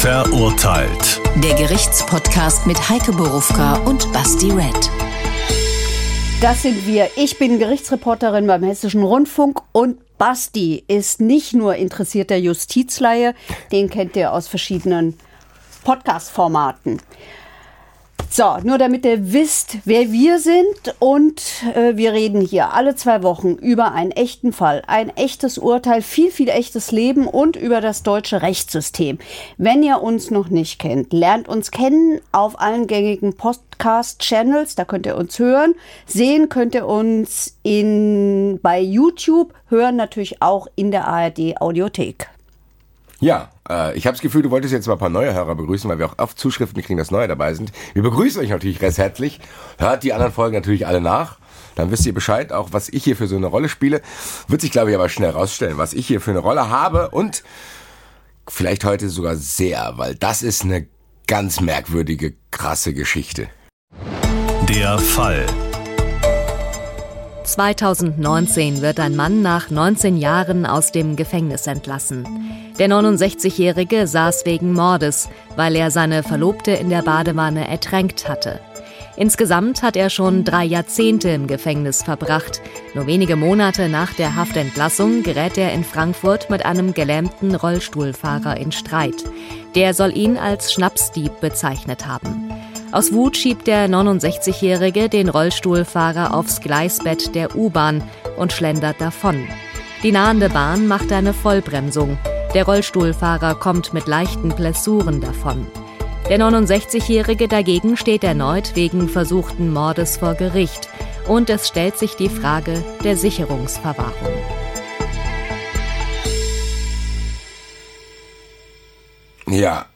Verurteilt. Der Gerichtspodcast mit Heike Borufka und Basti Red. Das sind wir. Ich bin Gerichtsreporterin beim Hessischen Rundfunk und Basti ist nicht nur interessierter Justizleihe, den kennt ihr aus verschiedenen Podcast-Formaten. So, nur damit ihr wisst, wer wir sind und äh, wir reden hier alle zwei Wochen über einen echten Fall, ein echtes Urteil, viel, viel echtes Leben und über das deutsche Rechtssystem. Wenn ihr uns noch nicht kennt, lernt uns kennen auf allen gängigen Podcast-Channels, da könnt ihr uns hören. Sehen könnt ihr uns in, bei YouTube, hören natürlich auch in der ARD Audiothek. Ja, äh, ich habe das Gefühl, du wolltest jetzt mal ein paar neue Hörer begrüßen, weil wir auch oft Zuschriften kriegen, dass neue dabei sind. Wir begrüßen euch natürlich recht herzlich. Hört die anderen Folgen natürlich alle nach. Dann wisst ihr Bescheid, auch was ich hier für so eine Rolle spiele. Wird sich, glaube ich, aber schnell rausstellen, was ich hier für eine Rolle habe und vielleicht heute sogar sehr, weil das ist eine ganz merkwürdige, krasse Geschichte. Der Fall. 2019 wird ein Mann nach 19 Jahren aus dem Gefängnis entlassen. Der 69-Jährige saß wegen Mordes, weil er seine Verlobte in der Badewanne ertränkt hatte. Insgesamt hat er schon drei Jahrzehnte im Gefängnis verbracht. Nur wenige Monate nach der Haftentlassung gerät er in Frankfurt mit einem gelähmten Rollstuhlfahrer in Streit. Der soll ihn als Schnapsdieb bezeichnet haben. Aus Wut schiebt der 69-Jährige den Rollstuhlfahrer aufs Gleisbett der U-Bahn und schlendert davon. Die nahende Bahn macht eine Vollbremsung. Der Rollstuhlfahrer kommt mit leichten Blessuren davon. Der 69-Jährige dagegen steht erneut wegen versuchten Mordes vor Gericht. Und es stellt sich die Frage der Sicherungsverwahrung. Ja,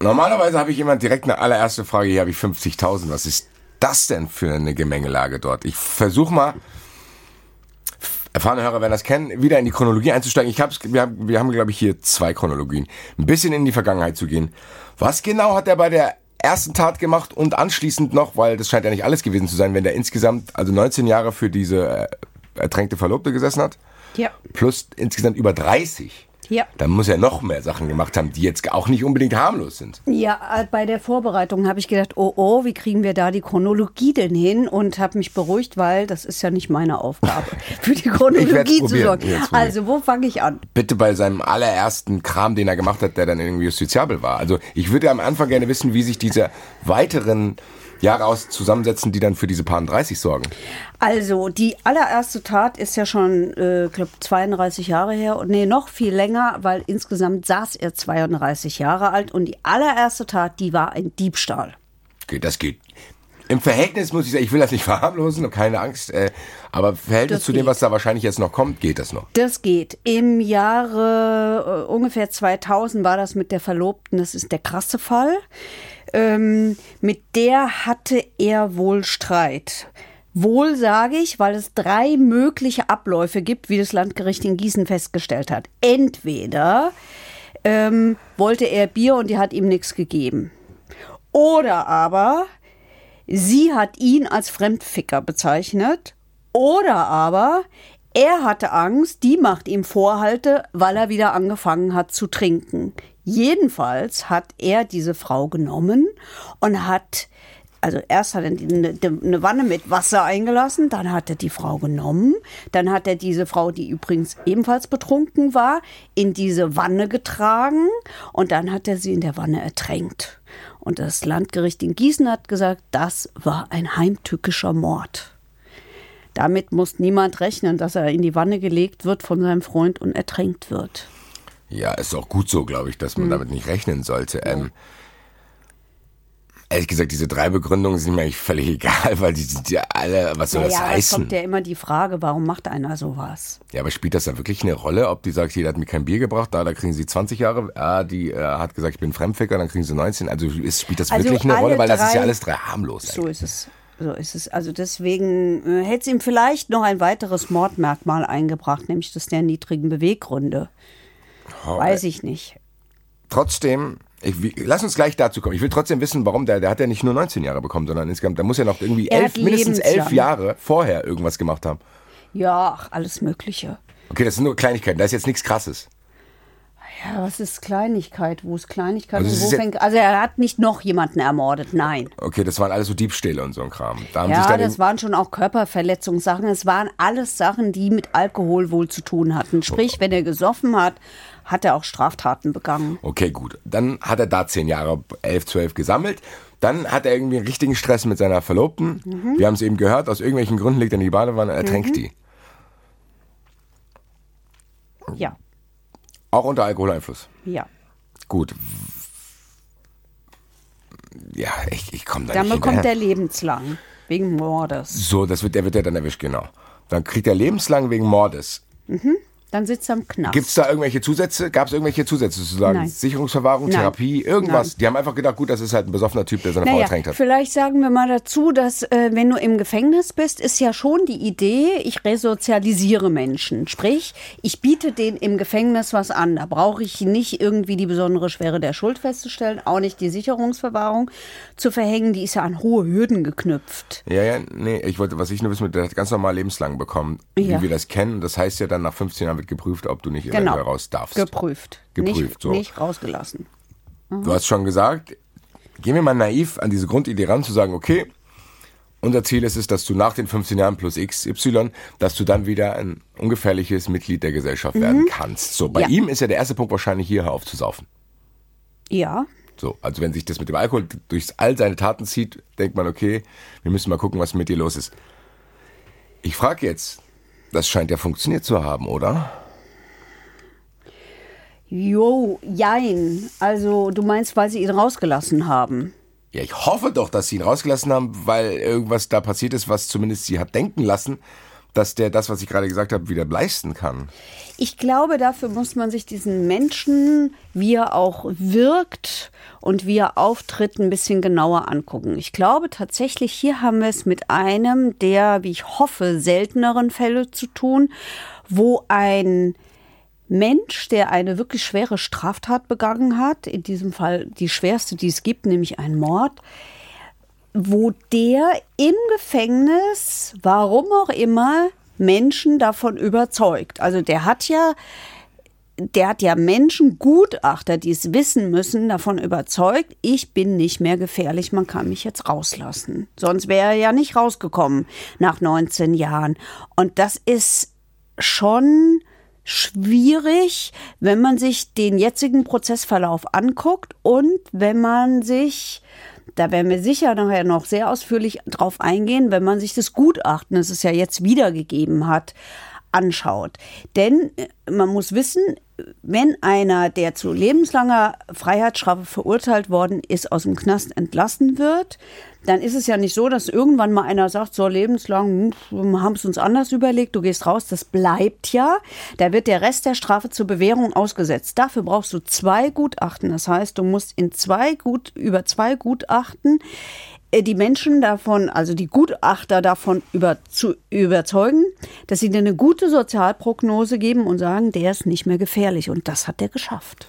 normalerweise habe ich immer direkt eine allererste Frage, hier habe ich 50.000. Was ist das denn für eine Gemengelage dort? Ich versuche mal, erfahrene Hörer werden das kennen, wieder in die Chronologie einzusteigen. Ich hab's, wir haben, wir haben glaube ich, hier zwei Chronologien. Ein bisschen in die Vergangenheit zu gehen. Was genau hat er bei der ersten Tat gemacht und anschließend noch, weil das scheint ja nicht alles gewesen zu sein, wenn der insgesamt, also 19 Jahre für diese äh, ertränkte Verlobte gesessen hat. Ja. Plus insgesamt über 30. Ja. Dann muss er noch mehr Sachen gemacht haben, die jetzt auch nicht unbedingt harmlos sind. Ja, äh, bei der Vorbereitung habe ich gedacht, oh oh, wie kriegen wir da die Chronologie denn hin? Und habe mich beruhigt, weil das ist ja nicht meine Aufgabe, für die Chronologie zu sorgen. Also, wo fange ich an? Bitte bei seinem allerersten Kram, den er gemacht hat, der dann irgendwie justiziabel war. Also, ich würde am Anfang gerne wissen, wie sich diese weiteren Jahre aus zusammensetzen, die dann für diese Paar 30 sorgen? Also, die allererste Tat ist ja schon, äh, glaube 32 Jahre her. Nee, noch viel länger, weil insgesamt saß er 32 Jahre alt. Und die allererste Tat, die war ein Diebstahl. Okay, das geht. Im Verhältnis muss ich sagen, ich will das nicht verharmlosen und keine Angst, äh, aber Verhältnis das zu geht. dem, was da wahrscheinlich jetzt noch kommt, geht das noch? Das geht. Im Jahre äh, ungefähr 2000 war das mit der Verlobten, das ist der krasse Fall. Ähm, mit der hatte er wohl Streit. Wohl sage ich, weil es drei mögliche Abläufe gibt, wie das Landgericht in Gießen festgestellt hat. Entweder ähm, wollte er Bier und die hat ihm nichts gegeben. Oder aber sie hat ihn als Fremdficker bezeichnet. Oder aber er hatte Angst, die macht ihm Vorhalte, weil er wieder angefangen hat zu trinken. Jedenfalls hat er diese Frau genommen und hat, also erst hat er eine, eine Wanne mit Wasser eingelassen, dann hat er die Frau genommen, dann hat er diese Frau, die übrigens ebenfalls betrunken war, in diese Wanne getragen und dann hat er sie in der Wanne ertränkt. Und das Landgericht in Gießen hat gesagt, das war ein heimtückischer Mord. Damit muss niemand rechnen, dass er in die Wanne gelegt wird von seinem Freund und ertränkt wird. Ja, ist auch gut so, glaube ich, dass man mhm. damit nicht rechnen sollte. Ja. Ähm, ehrlich gesagt, diese drei Begründungen sind mir eigentlich völlig egal, weil die sind ja alle, was soll naja, das heißen? Ja, kommt ja immer die Frage, warum macht einer sowas? Ja, aber spielt das da wirklich eine Rolle, ob die sagt, jeder hat mir kein Bier gebracht, da, da kriegen sie 20 Jahre, ah, die äh, hat gesagt, ich bin Fremdficker, dann kriegen sie 19. Also ist, spielt das also wirklich eine Rolle, weil das ist ja alles drei harmlos. So eigentlich. ist es. So ist es. Also deswegen äh, hätte es ihm vielleicht noch ein weiteres Mordmerkmal eingebracht, nämlich das der niedrigen Beweggründe. Oh, Weiß ich nicht. Trotzdem, ich, wie, lass uns gleich dazu kommen. Ich will trotzdem wissen, warum der, der hat ja nicht nur 19 Jahre bekommen, sondern insgesamt, der muss ja noch irgendwie elf, mindestens elf Jahre vorher irgendwas gemacht haben. Ja, alles Mögliche. Okay, das sind nur Kleinigkeiten, da ist jetzt nichts Krasses. Ja, was ist Kleinigkeit? Wo ist Kleinigkeit? Also und wo fängt, also er hat nicht noch jemanden ermordet, nein. Okay, das waren alles so Diebstähle und so ein Kram. Da Ja, das waren schon auch Körperverletzungssachen. Es waren alles Sachen, die mit Alkohol wohl zu tun hatten. Sprich, wenn er gesoffen hat, hat er auch Straftaten begangen. Okay, gut. Dann hat er da zehn Jahre, elf, zwölf gesammelt. Dann hat er irgendwie einen richtigen Stress mit seiner Verlobten. Mhm. Wir haben es eben gehört, aus irgendwelchen Gründen legt er in die Badewanne und ertränkt die. Ja, Auch unter Alkoholeinfluss. ja. Gut. Ja, ich, ich komme da Dann nicht bekommt er lebenslang. Wegen Mordes. So, das wird, der wird ja dann erwischt, genau. Dann kriegt er lebenslang wegen Mordes. Dann sitzt er im Knast. Gibt es da irgendwelche Zusätze? Gab es irgendwelche Zusätze sozusagen? Nein. Sicherungsverwahrung, Nein. Therapie, irgendwas? Nein. Die haben einfach gedacht, gut, das ist halt ein besoffener Typ, der seine Frau Naja, ertränkt hat. vielleicht sagen wir mal dazu, dass äh, wenn du im Gefängnis bist, ist ja schon die Idee, ich resozialisiere Menschen. Sprich, ich biete denen im Gefängnis was an. Da brauche ich nicht irgendwie die besondere Schwere der Schuld festzustellen, auch nicht die Sicherungsverwahrung zu verhängen. Die ist ja an hohe Hürden geknüpft. Ja, ja, nee, ich wollte, was ich nur wissen der hat ganz normal lebenslang bekommen, Ja. wie wir das kennen. Das heißt ja dann, nach 15 Jahren wird geprüft, ob du nicht Genau. eventuell raus darfst. Geprüft. Geprüft, nicht, so. nicht rausgelassen. Du hast schon gesagt, gehen wir mal naiv an diese Grundidee ran, zu sagen, okay, unser Ziel ist es, dass du nach den 15 Jahren plus XY, dass du dann wieder ein ungefährliches Mitglied der Gesellschaft werden kannst. So, bei Mhm. Ja. ihm ist ja der erste Punkt wahrscheinlich hier, hör auf zu saufen. Ja, So, also wenn sich das mit dem Alkohol durch all seine Taten zieht, denkt man, okay, wir müssen mal gucken, was mit dir los ist. Ich frage jetzt, das scheint ja funktioniert zu haben, oder? jo, jein. Also du meinst, weil sie ihn rausgelassen haben. Ja, ich hoffe doch, dass sie ihn rausgelassen haben, weil irgendwas da passiert ist, was zumindest sie hat denken lassen, dass der das, was ich gerade gesagt habe, wieder leisten kann. Ich glaube, dafür muss man sich diesen Menschen, wie er auch wirkt und wie er auftritt, ein bisschen genauer angucken. Ich glaube tatsächlich, hier haben wir es mit einem der, wie ich hoffe, selteneren Fälle zu tun, wo ein Mensch, der eine wirklich schwere Straftat begangen hat, in diesem Fall die schwerste, die es gibt, nämlich ein Mord, wo der im Gefängnis, warum auch immer, Menschen davon überzeugt. Also der hat ja, der hat ja Menschen, Gutachter, die es wissen müssen, davon überzeugt, ich bin nicht mehr gefährlich, man kann mich jetzt rauslassen. Sonst wäre er ja nicht rausgekommen nach 19 Jahren. Und das ist schon schwierig, wenn man sich den jetzigen Prozessverlauf anguckt und wenn man sich, da werden wir sicher nachher noch sehr ausführlich drauf eingehen, wenn man sich das Gutachten, das es ja jetzt wiedergegeben hat, anschaut. Denn äh, man muss wissen, wenn einer, der zu lebenslanger Freiheitsstrafe verurteilt worden ist, aus dem Knast entlassen wird, dann ist es ja nicht so, dass irgendwann mal einer sagt, so lebenslang, hm, haben es uns anders überlegt, du gehst raus, das bleibt ja. Da wird der Rest der Strafe zur Bewährung ausgesetzt. Dafür brauchst du zwei Gutachten. Das heißt, du musst in zwei Gut, über zwei Gutachten die Menschen davon, also die Gutachter davon über, zu überzeugen, dass sie dir eine gute Sozialprognose geben und sagen, der ist nicht mehr gefährlich. Und das hat er geschafft.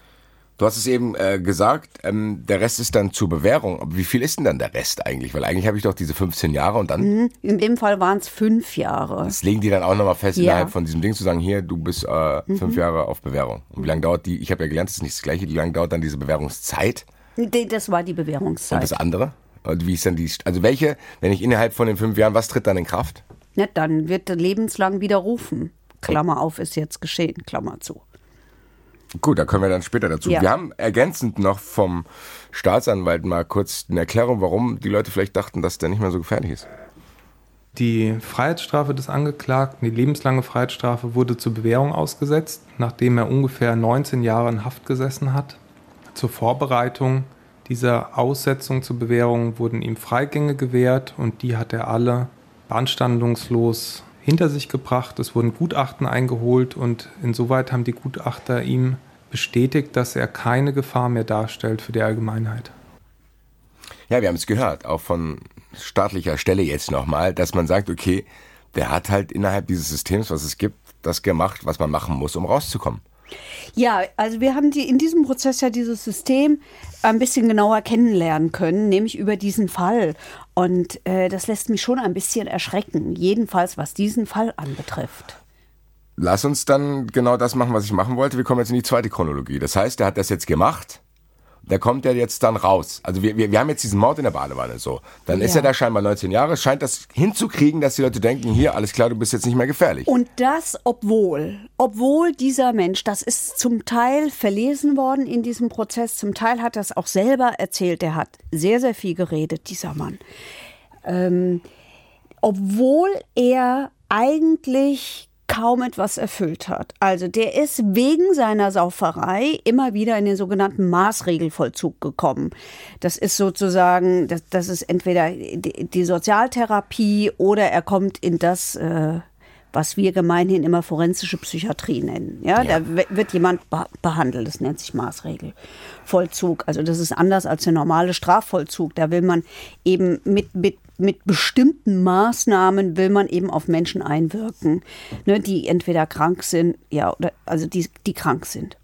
Du hast es eben äh, gesagt, ähm, der Rest ist dann zur Bewährung. Aber wie viel ist denn dann der Rest eigentlich? Weil eigentlich habe ich doch diese 15 Jahre und dann Mhm. In dem Fall waren es fünf Jahre. das legen die dann auch nochmal fest Ja. Mhm. innerhalb von diesem Ding zu sagen, hier, du bist äh, fünf Jahre auf Bewährung. Und wie lange dauert die, ich habe ja gelernt, das ist nicht das Gleiche, wie lange dauert dann diese Bewährungszeit Das war die und Bewährungszeit. das andere? Und wie ist dann die, also welche, wenn ich innerhalb von den fünf Jahren, was tritt dann in Kraft? Ne, dann wird er lebenslang widerrufen. Klammer auf, ist jetzt geschehen, Klammer zu. Gut, da kommen wir dann später dazu. Ja. Wir haben ergänzend noch vom Staatsanwalt mal kurz eine Erklärung, warum die Leute vielleicht dachten, dass der nicht mehr so gefährlich ist. Die Freiheitsstrafe des Angeklagten, die lebenslange Freiheitsstrafe, wurde zur Bewährung ausgesetzt, nachdem er ungefähr 19 Jahre in Haft gesessen hat. Zur Vorbereitung dieser Aussetzung zur Bewährung wurden ihm Freigänge gewährt und die hat er alle beanstandungslos hinter sich gebracht. Es wurden Gutachten eingeholt und insoweit haben die Gutachter ihm bestätigt, dass er keine Gefahr mehr darstellt für die Allgemeinheit. Ja, wir haben es gehört, auch von staatlicher Stelle jetzt nochmal, dass man sagt, okay, der hat halt innerhalb dieses Systems, was es gibt, das gemacht, was man machen muss, um rauszukommen. Ja, also wir haben die, in diesem Prozess ja dieses System ein bisschen genauer kennenlernen können, nämlich über diesen Fall. Und äh, das lässt mich schon ein bisschen erschrecken, jedenfalls was diesen Fall anbetrifft. lass uns dann genau das machen, was ich machen wollte. Wir kommen jetzt in die zweite Chronologie. Das heißt, er hat das jetzt gemacht. Der kommt ja jetzt dann raus. Also wir, wir, wir haben jetzt diesen Mord in der Badewanne so. Dann ist Ja. er da scheinbar 19 Jahre, scheint das hinzukriegen, dass die Leute denken, hier, alles klar, du bist jetzt nicht mehr gefährlich. Und das, obwohl, obwohl dieser Mensch, das ist zum Teil verlesen worden in diesem Prozess, zum Teil hat er es auch selber erzählt, er hat sehr, sehr viel geredet, dieser Mann. Ähm, obwohl er eigentlich kaum etwas erfüllt hat. Also der ist wegen seiner Sauferei immer wieder in den sogenannten Maßregelvollzug gekommen. Das ist sozusagen, das, das ist entweder die, die Sozialtherapie oder er kommt in das, äh, was wir gemeinhin immer forensische Psychiatrie nennen. Ja, da w- wird jemand be behandelt, das nennt sich Maßregelvollzug. Also das ist anders als der normale Strafvollzug. Da will man eben mit, mit, mit bestimmten Maßnahmen will man eben auf Menschen einwirken, ne, die entweder krank sind, ja, oder also die, die krank sind.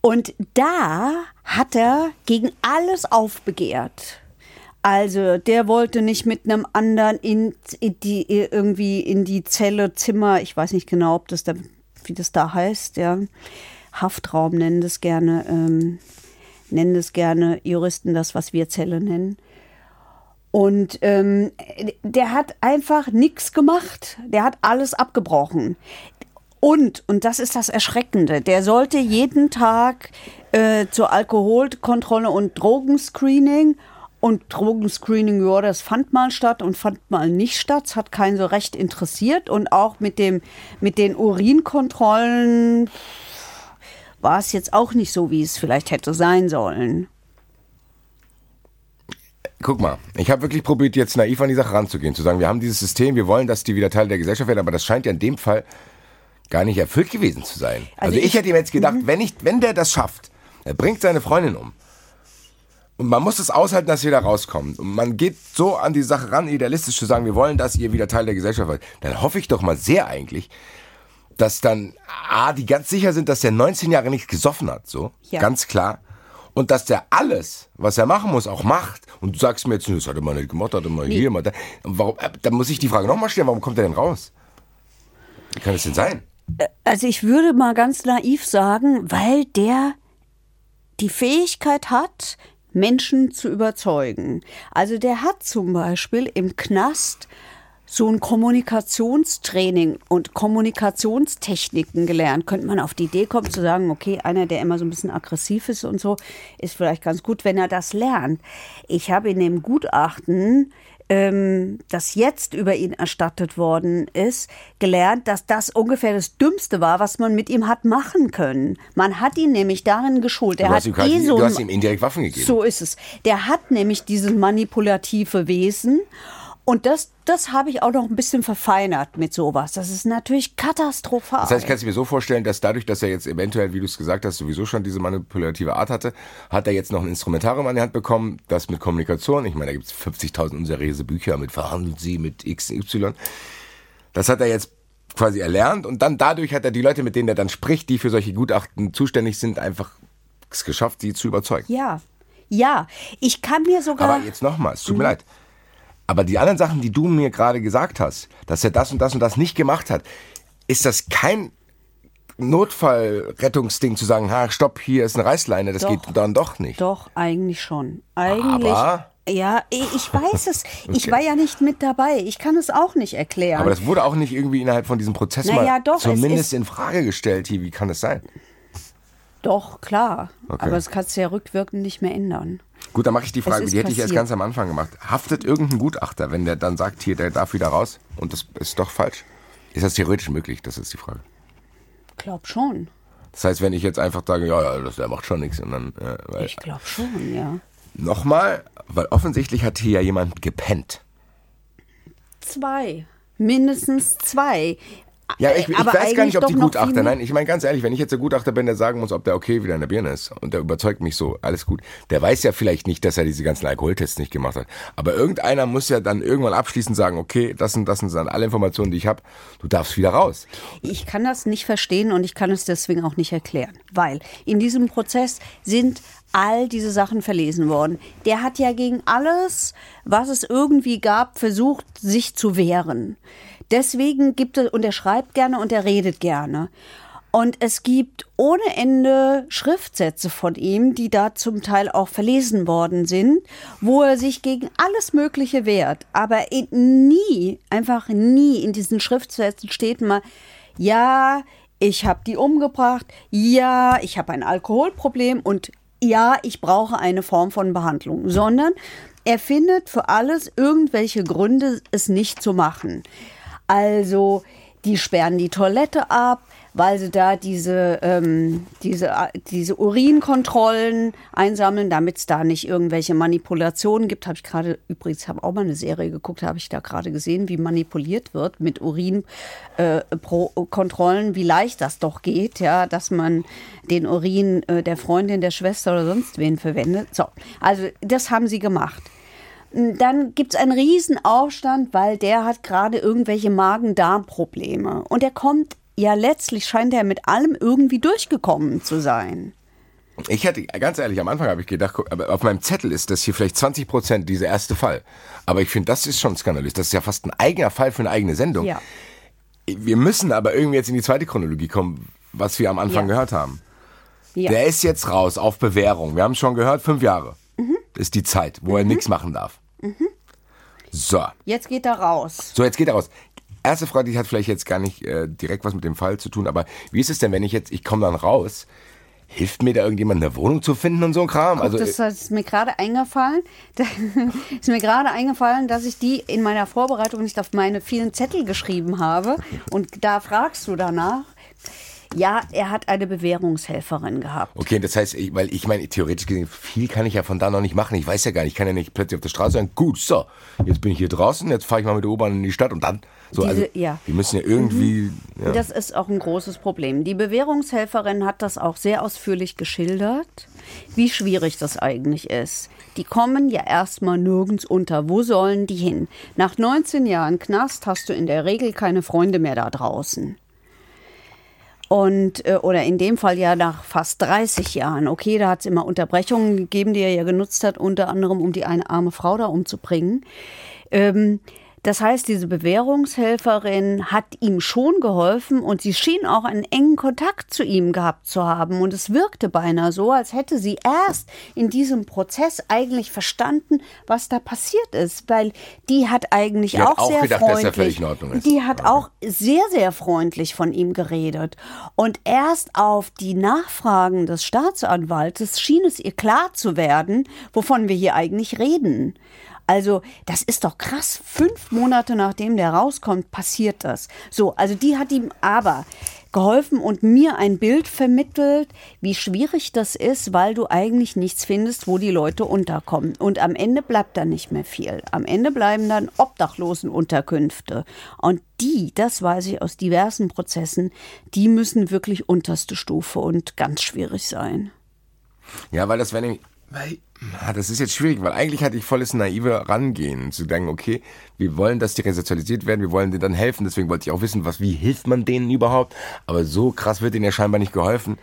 Und da hat er gegen alles aufbegehrt. Also der wollte nicht mit einem anderen in, in die irgendwie in die Zelle Zimmer, ich weiß nicht genau, ob das da wie das da heißt, ja. Haftraum nennen das gerne, ähm, nennen das gerne Juristen das, was wir Zelle nennen. Und ähm, der hat einfach nichts gemacht. Der hat alles abgebrochen. Und, und das ist das Erschreckende, der sollte jeden Tag äh, zur Alkoholkontrolle und Drogenscreening. Und Drogenscreening, ja, das fand mal statt und fand mal nicht statt. Es hat keinen so recht interessiert. Und auch mit, dem, mit den Urinkontrollen war es jetzt auch nicht so, wie es vielleicht hätte sein sollen. Guck mal, ich habe wirklich probiert, jetzt naiv an die Sache ranzugehen, zu sagen, wir haben dieses System, wir wollen, dass die wieder Teil der Gesellschaft werden, aber das scheint ja in dem Fall gar nicht erfüllt gewesen zu sein. Also, Also ich, ich- hätte ihm jetzt gedacht, wenn, ich, wenn der das schafft, er bringt seine Freundin um. Und man muss es aushalten, dass da rauskommt. Und man geht so an die Sache ran, idealistisch zu sagen, wir wollen, dass ihr wieder Teil der Gesellschaft werdet. Dann hoffe ich doch mal sehr eigentlich, dass dann A, die ganz sicher sind, dass der 19 Jahre nicht gesoffen hat, so. Ja. Ganz klar. Und dass der alles, was er machen muss, auch macht. Und du sagst mir jetzt, das hat er mal nicht gemacht, hat er mal hier, mal da. Warum, äh, dann muss ich die Frage nochmal stellen, warum kommt er denn raus? Wie kann das denn sein? Also ich würde mal ganz naiv sagen, weil der die Fähigkeit hat, Menschen zu überzeugen. Also der hat zum Beispiel im Knast so ein Kommunikationstraining und Kommunikationstechniken gelernt. Könnte man auf die Idee kommen zu sagen, okay, einer, der immer so ein bisschen aggressiv ist und so, ist vielleicht ganz gut, wenn er das lernt. Ich habe in dem Gutachten ähm, das jetzt über ihn erstattet worden ist, gelernt, dass das ungefähr das Dümmste war, was man mit ihm hat machen können. Man hat ihn nämlich darin geschult. Er Du hat hast, ihm eh so du hast ihm indirekt Waffen gegeben. so ist es. Der hat nämlich dieses manipulative Wesen. Und das, das habe ich auch noch ein bisschen verfeinert mit sowas. Das ist natürlich katastrophal. Das heißt, ich kann es mir so vorstellen, dass dadurch, dass er jetzt eventuell, wie du es gesagt hast, sowieso schon diese manipulative Art hatte, hat er jetzt noch ein Instrumentarium an die Hand bekommen, das mit Kommunikation, ich meine, da gibt es 50.000 unseriöse Bücher mit Verhandeln Sie mit X, Y. Das hat er jetzt quasi erlernt und dann dadurch hat er die Leute, mit denen er dann spricht, die für solche Gutachten zuständig sind, einfach es geschafft, sie zu überzeugen. ja, ja. Ich kann mir sogar. Aber jetzt nochmal, es tut mir leid. Aber die anderen Sachen, die du mir gerade gesagt hast, dass er das und das und das nicht gemacht hat, ist das kein Notfallrettungsding zu sagen, ha, stopp, hier ist eine Reißleine, das Doch. geht dann doch nicht. Doch, eigentlich schon. Eigentlich. Aber- Ja, ich ich weiß es. Ich Okay. war ja nicht mit dabei. Ich kann es auch nicht erklären. Aber das wurde auch nicht irgendwie innerhalb von diesem Prozess Naja, mal doch, es zumindest in Frage gestellt. Hier, wie kann das sein? Doch, klar. Okay. Aber das kannst du ja rückwirkend nicht mehr ändern. Gut, dann mache ich die Frage, die hätte ich erst passiert. ganz am Anfang gemacht. Haftet irgendein Gutachter, wenn der dann sagt, hier, der darf wieder raus und das ist doch falsch? Ist das theoretisch möglich? Das ist die Frage. Glaub schon. Das heißt, wenn ich jetzt einfach sage, ja, ja, das, der macht schon nichts und dann, äh, weil, Ich glaube schon, ja. Nochmal, weil offensichtlich hat hier ja jemand gepennt. Zwei. Mindestens zwei. Ja, ich, ich weiß gar nicht, ob die Gutachter, nein, ich meine ganz ehrlich, wenn ich jetzt der Gutachter bin, der sagen muss, ob der okay wieder in der Birne ist und der überzeugt mich so, alles gut. Der weiß ja vielleicht nicht, dass er diese ganzen Alkoholtests nicht gemacht hat. Aber irgendeiner muss ja dann irgendwann abschließend sagen, okay, das und das sind dann alle Informationen, die ich habe, du darfst wieder raus. Ich kann das nicht verstehen und ich kann es deswegen auch nicht erklären, weil in diesem Prozess sind all diese Sachen verlesen worden. Der hat ja gegen alles, was es irgendwie gab, versucht, sich zu wehren. Deswegen gibt es, und er schreibt gerne und er redet gerne. Und es gibt ohne Ende Schriftsätze von ihm, die da zum Teil auch verlesen worden sind, wo er sich gegen alles Mögliche wehrt. Aber nie, einfach nie in diesen Schriftsätzen steht mal, ja, ich habe die umgebracht, ja, ich habe ein Alkoholproblem und ja, ich brauche eine Form von Behandlung, sondern er findet für alles irgendwelche Gründe, es nicht zu machen. Also, die sperren die Toilette ab, weil sie da diese, ähm, diese, diese Urinkontrollen einsammeln, damit es da nicht irgendwelche Manipulationen gibt. Habe ich gerade, übrigens, habe auch mal eine Serie geguckt, habe ich da gerade gesehen, wie manipuliert wird mit Urinkontrollen, äh, wie leicht das doch geht, ja, dass man den Urin äh, der Freundin, der Schwester oder sonst wen verwendet. So, also das haben sie gemacht. Dann gibt es einen Riesenaufstand, weil der hat gerade irgendwelche Magen-Darm-Probleme. Und er kommt ja letztlich scheint er mit allem irgendwie durchgekommen zu sein. Ich hätte, ganz ehrlich, am Anfang habe ich gedacht, auf meinem Zettel ist das hier vielleicht 20 Prozent, dieser erste Fall. Aber ich finde, das ist schon skandalös. Das ist ja fast ein eigener Fall für eine eigene Sendung. Ja. Wir müssen aber irgendwie jetzt in die zweite Chronologie kommen, was wir am Anfang ja. gehört haben. Ja. Der ist jetzt raus auf Bewährung. Wir haben schon gehört, fünf Jahre mhm. ist die Zeit, wo mhm. er nichts machen darf. Mhm. So. Jetzt geht er raus. So, jetzt geht er raus. Erste Frage, die hat vielleicht jetzt gar nicht äh, direkt was mit dem Fall zu tun, aber wie ist es denn, wenn ich jetzt, ich komme dann raus, hilft mir da irgendjemand eine Wohnung zu finden und so ein Kram? Guck, also, das äh, ist mir gerade eingefallen. ist mir gerade eingefallen, dass ich die in meiner Vorbereitung nicht auf meine vielen Zettel geschrieben habe. Und da fragst du danach. Ja, er hat eine Bewährungshelferin gehabt. Okay, das heißt, ich, weil ich meine, theoretisch gesehen, viel kann ich ja von da noch nicht machen. Ich weiß ja gar nicht, ich kann ja nicht plötzlich auf der Straße sagen, gut, so, jetzt bin ich hier draußen, jetzt fahre ich mal mit der U-Bahn in die Stadt und dann so, Diese, also, ja. Wir müssen ja irgendwie. Mhm. Ja. Das ist auch ein großes Problem. Die Bewährungshelferin hat das auch sehr ausführlich geschildert, wie schwierig das eigentlich ist. Die kommen ja erstmal nirgends unter. Wo sollen die hin? Nach 19 Jahren Knast hast du in der Regel keine Freunde mehr da draußen. Und, äh, oder in dem Fall ja nach fast 30 Jahren. Okay, da hat es immer Unterbrechungen gegeben, die er ja genutzt hat, unter anderem, um die eine arme Frau da umzubringen. Ähm, das heißt, diese Bewährungshelferin hat ihm schon geholfen und sie schien auch einen engen Kontakt zu ihm gehabt zu haben. Und es wirkte beinahe so, als hätte sie erst in diesem Prozess eigentlich verstanden, was da passiert ist, weil die hat eigentlich die auch, hat auch, sehr gedacht, freundlich, die hat auch sehr, sehr freundlich von ihm geredet. Und erst auf die Nachfragen des Staatsanwaltes schien es ihr klar zu werden, wovon wir hier eigentlich reden. Also, das ist doch krass. Fünf Monate nachdem der rauskommt, passiert das. So, also die hat ihm aber geholfen und mir ein Bild vermittelt, wie schwierig das ist, weil du eigentlich nichts findest, wo die Leute unterkommen. Und am Ende bleibt dann nicht mehr viel. Am Ende bleiben dann Obdachlosenunterkünfte. Und die, das weiß ich aus diversen Prozessen, die müssen wirklich unterste Stufe und ganz schwierig sein. Ja, weil das wäre nämlich, weil das ist jetzt schwierig, weil eigentlich hatte ich volles naive Rangehen, zu denken, okay, wir wollen, dass die resozialisiert werden, wir wollen denen dann helfen, deswegen wollte ich auch wissen, was, wie hilft man denen überhaupt, aber so krass wird ihnen ja scheinbar nicht geholfen.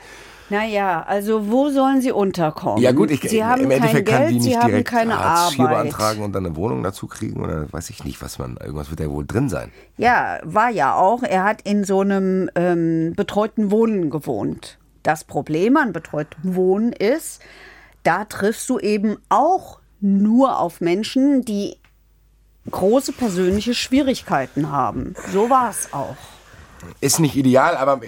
Naja, also wo sollen sie unterkommen? Ja gut, ich, sie haben im Endeffekt Geld, kann die nicht direkt keine Hartz IV beantragen und dann eine Wohnung dazu kriegen oder weiß ich nicht, was man, irgendwas wird ja wohl drin sein. Ja, war ja auch. Er hat in so einem ähm, betreuten Wohnen gewohnt. Das Problem an betreutem Wohnen ist, da triffst du eben auch nur auf Menschen, die große persönliche Schwierigkeiten haben. So war es auch. Ist nicht ideal, aber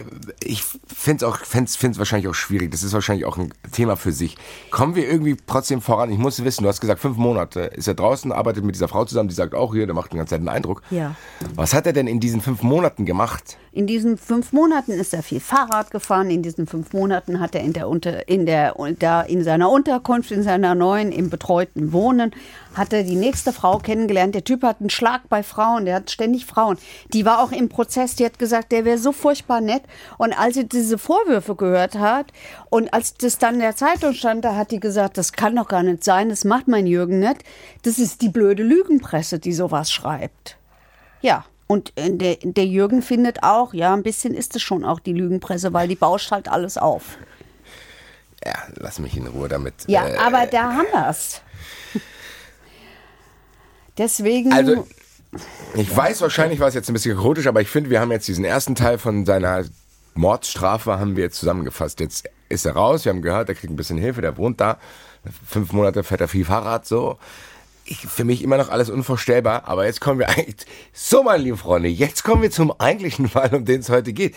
ich finde es auch, find's, find's wahrscheinlich auch schwierig. Das ist wahrscheinlich auch ein Thema für sich. Kommen wir irgendwie trotzdem voran? Ich muss wissen, du hast gesagt, fünf Monate ist er draußen, arbeitet mit dieser Frau zusammen, die sagt auch hier, der macht den ganzen Zeit einen Eindruck. Ja. Was hat er denn in diesen fünf Monaten gemacht? In diesen fünf Monaten ist er viel Fahrrad gefahren. In diesen fünf Monaten hat er in, der Unter, in, der, da in seiner Unterkunft, in seiner neuen, im betreuten Wohnen, hat er die nächste Frau kennengelernt. Der Typ hat einen Schlag bei Frauen, der hat ständig Frauen. Die war auch im Prozess, die hat gesagt, der wäre so furchtbar nett. Und als sie diese Vorwürfe gehört hat und als das dann in der Zeitung stand, da hat die gesagt, das kann doch gar nicht sein, das macht mein Jürgen nicht. Das ist die blöde Lügenpresse, die sowas schreibt. Ja, und äh, der, der Jürgen findet auch, ja, ein bisschen ist es schon auch die Lügenpresse, weil die bauscht halt alles auf. Ja, lass mich in Ruhe damit. Ja, äh, aber da haben wir es. Deswegen. Also, Ich weiß, wahrscheinlich war es jetzt ein bisschen chaotisch, aber ich finde, wir haben jetzt diesen ersten Teil von seiner Mordsstrafe haben wir jetzt zusammengefasst. Jetzt ist er raus, wir haben gehört, er kriegt ein bisschen Hilfe, der wohnt da. Fünf Monate fährt er viel Fahrrad, so. Ich, für mich immer noch alles unvorstellbar, aber jetzt kommen wir eigentlich, so meine lieben Freunde, jetzt kommen wir zum eigentlichen Fall, um den es heute geht.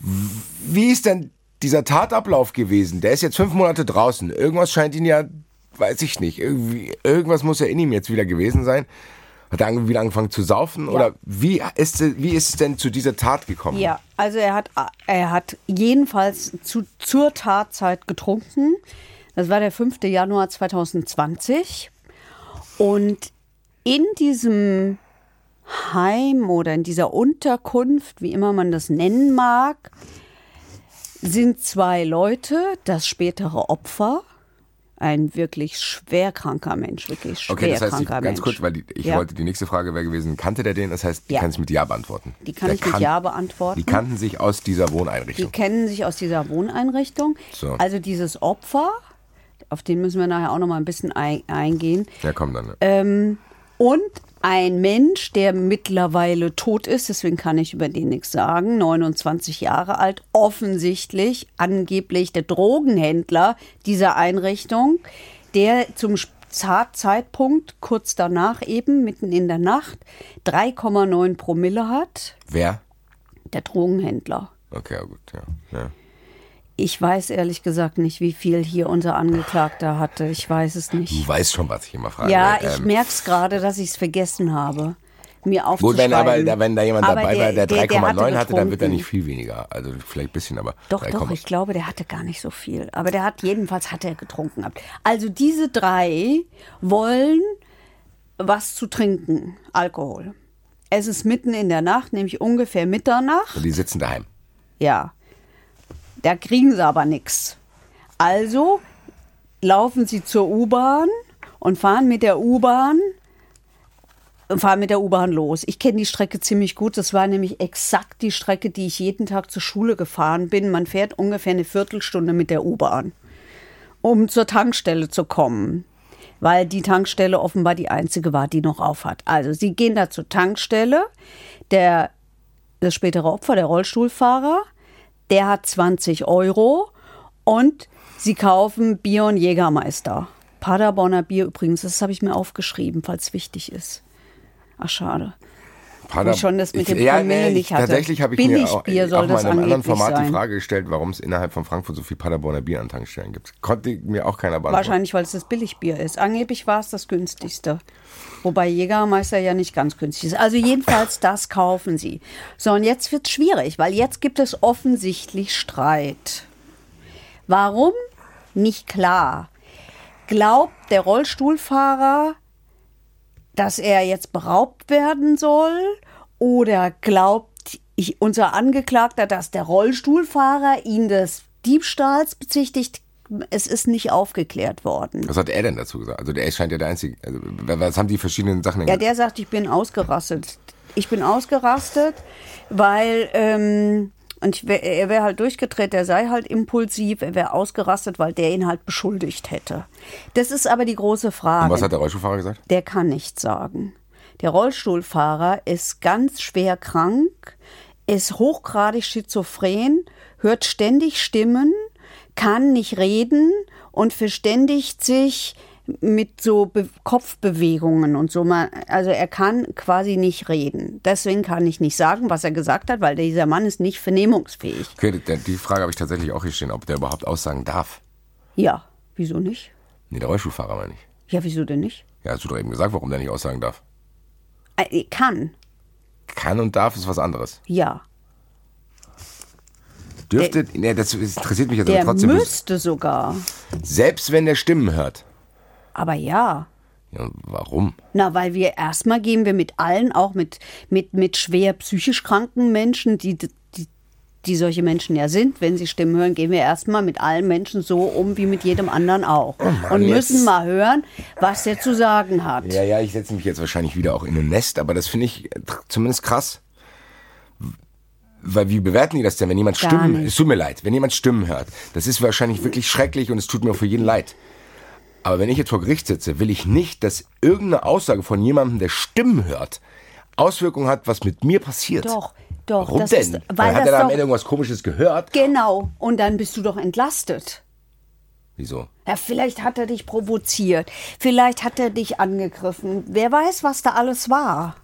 Wie ist denn dieser Tatablauf gewesen? Der ist jetzt fünf Monate draußen. Irgendwas scheint ihn ja, weiß ich nicht, irgendwie, irgendwas muss ja in ihm jetzt wieder gewesen sein. Hat er wieder angefangen zu saufen? Ja. Oder wie ist, wie ist es denn zu dieser Tat gekommen? Ja, also er hat, er hat jedenfalls zu, zur Tatzeit getrunken. Das war der 5. Januar 2020. Und in diesem Heim oder in dieser Unterkunft, wie immer man das nennen mag, sind zwei Leute, das spätere Opfer ein wirklich schwerkranker Mensch, wirklich schwerkranker Okay, das heißt, ich, ganz Mensch. kurz, weil die, ich ja. wollte, die nächste Frage wäre gewesen, kannte der den? Das heißt, die ja. kann ich mit Ja beantworten. Die kann Der ich mit Ja beantworten. Die kannten sich aus dieser Wohneinrichtung. Die kennen sich aus dieser Wohneinrichtung. So. Also dieses Opfer, auf den müssen wir nachher auch noch mal ein bisschen ein, eingehen. Ja, komm dann. Ja. Ähm, und ein Mensch, der mittlerweile tot ist, deswegen kann ich über den nichts sagen, 29 Jahre alt, offensichtlich angeblich der Drogenhändler dieser Einrichtung, der zum Zeitpunkt kurz danach eben, mitten in der Nacht, 3,9 Promille hat. Wer? Der Drogenhändler. Okay, gut, ja. ja. Ich weiß ehrlich gesagt nicht, wie viel hier unser Angeklagter hatte. Ich weiß es nicht. Du weißt schon, was ich immer frage. Ja, ich ähm, merke es gerade, dass ich es vergessen habe. Mir aufzuschreiben. Gut, wenn, aber, wenn da jemand aber dabei war, der, der 3,9 hatte, dann wird er nicht viel weniger. Also vielleicht ein bisschen, aber. Doch, 3, doch, ich glaube, der hatte gar nicht so viel. Aber der hat, jedenfalls hat er getrunken gehabt. Also diese drei wollen was zu trinken, Alkohol. Es ist mitten in der Nacht, nämlich ungefähr Mitternacht. Und die sitzen daheim. Ja. Da kriegen sie aber nichts. Also laufen sie zur U-Bahn und fahren mit der U-Bahn fahren mit der U-Bahn los. Ich kenne die Strecke ziemlich gut. Das war nämlich exakt die Strecke, die ich jeden Tag zur Schule gefahren bin. Man fährt ungefähr eine Viertelstunde mit der U-Bahn, um zur Tankstelle zu kommen, weil die Tankstelle offenbar die einzige war, die noch auf hat. Also sie gehen da zur Tankstelle. Der das spätere Opfer, der Rollstuhlfahrer, der hat 20 Euro und sie kaufen Bier und Jägermeister. Paderborner Bier übrigens, das habe ich mir aufgeschrieben, falls wichtig ist. Ach, schade. Pader ich schon das mit dem ja, nee, nicht hatte. Tatsächlich habe ich Billig mir auch, Bier soll auch mal in einem anderen Format sein. die Frage gestellt, warum es innerhalb von Frankfurt so viel Paderborner Bier an Tankstellen gibt. Konnte mir auch keiner beantworten. Wahrscheinlich, weil es das Billigbier ist. Angeblich war es das günstigste. Wobei Jägermeister ja nicht ganz günstig ist. Also jedenfalls, das kaufen sie. So, und jetzt wird es schwierig, weil jetzt gibt es offensichtlich Streit. Warum? Nicht klar. Glaubt der Rollstuhlfahrer, dass er jetzt beraubt werden soll? Oder glaubt ich, unser Angeklagter, dass der Rollstuhlfahrer ihn des Diebstahls bezichtigt? Es ist nicht aufgeklärt worden. Was hat er denn dazu gesagt? Also der scheint ja der Einzige. Also, was haben die verschiedenen Sachen? Ja, der sagt, ich bin ausgerastet. Ich bin ausgerastet, weil ähm, und wär, er wäre halt durchgedreht, er sei halt impulsiv, er wäre ausgerastet, weil der ihn halt beschuldigt hätte. Das ist aber die große Frage. Und was hat der Rollstuhlfahrer gesagt? Der kann nichts sagen. Der Rollstuhlfahrer ist ganz schwer krank, ist hochgradig schizophren, hört ständig Stimmen, kann nicht reden und verständigt sich mit so Be Kopfbewegungen und so. Also er kann quasi nicht reden. Deswegen kann ich nicht sagen, was er gesagt hat, weil dieser Mann ist nicht vernehmungsfähig. Okay, die Frage habe ich tatsächlich auch hier stehen, ob der überhaupt aussagen darf. Ja, wieso nicht? Nee, der Rollstuhlfahrer meine ich. Ja, wieso denn nicht? Ja, hast du doch eben gesagt, warum der nicht aussagen darf. Äh, kann. Kann und darf ist was anderes. Ja. Dürfte, der, nee, das interessiert mich jetzt der aber trotzdem. Der müsste sogar. Selbst wenn der Stimmen hört. Aber ja. Ja, warum? Na, weil wir erstmal gehen wir mit allen, auch mit, mit, mit schwer psychisch kranken Menschen, die, die, die solche Menschen ja sind, wenn sie Stimmen hören, gehen wir erstmal mit allen Menschen so um wie mit jedem anderen auch. Oh Mann, und müssen jetzt. mal hören, was der zu sagen hat. Ja, ja, ich setze mich jetzt wahrscheinlich wieder auch in ein Nest, aber das finde ich zumindest krass. Weil wie bewerten die das denn, wenn jemand Gar Stimmen, nicht. es tut mir leid, wenn jemand Stimmen hört, das ist wahrscheinlich wirklich schrecklich und es tut mir für jeden leid. Aber wenn ich jetzt vor Gericht sitze, will ich nicht, dass irgendeine Aussage von jemandem, der Stimmen hört, Auswirkungen hat, was mit mir passiert. Doch, doch. Warum das denn? Ist, Weil hat er da am Ende irgendwas Komisches gehört? Genau. Und dann bist du doch entlastet. Wieso? Ja, vielleicht hat er dich provoziert. Vielleicht hat er dich angegriffen. Wer weiß, was da alles war.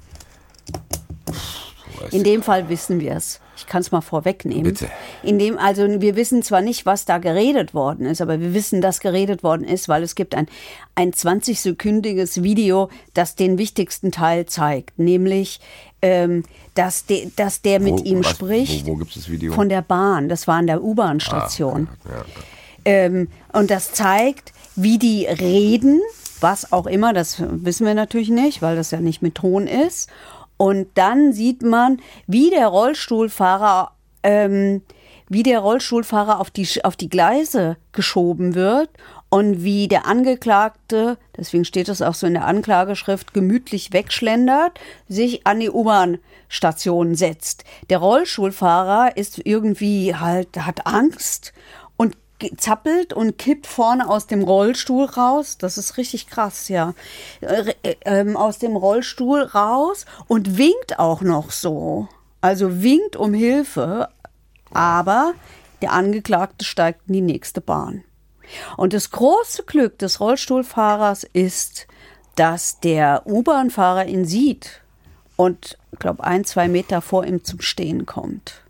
In dem Fall wissen wir es. Ich kann es mal vorwegnehmen. Bitte. In dem, also wir wissen zwar nicht, was da geredet worden ist, aber wir wissen, dass geredet worden ist, weil es gibt ein, ein 20-sekündiges Video, das den wichtigsten Teil zeigt, nämlich, ähm, dass, de, dass der mit Wo- ihm was- spricht. wo- wo gibt's das Video? Von der Bahn. Das war an der U-Bahn-Station. Ähm, und das zeigt, wie die reden, was auch immer, das wissen wir natürlich nicht, weil das ja nicht mit Ton ist. Und dann sieht man, wie der Rollstuhlfahrer, ähm, wie der Rollstuhlfahrer auf die, auf die Gleise geschoben wird und wie der Angeklagte, deswegen steht das auch so in der Anklageschrift, gemütlich wegschlendert, sich an die U-Bahn-Station setzt. Der Rollstuhlfahrer ist irgendwie halt, hat Angst zappelt und kippt vorne aus dem Rollstuhl raus. Das ist richtig krass, ja. Äh, äh, ähm, aus dem Rollstuhl raus und winkt auch noch so. Also winkt um Hilfe, aber der Angeklagte steigt in die nächste Bahn. Und das große Glück des Rollstuhlfahrers ist, dass der U-Bahn-Fahrer ihn sieht und, glaube ein, zwei Meter vor ihm zum Stehen kommt.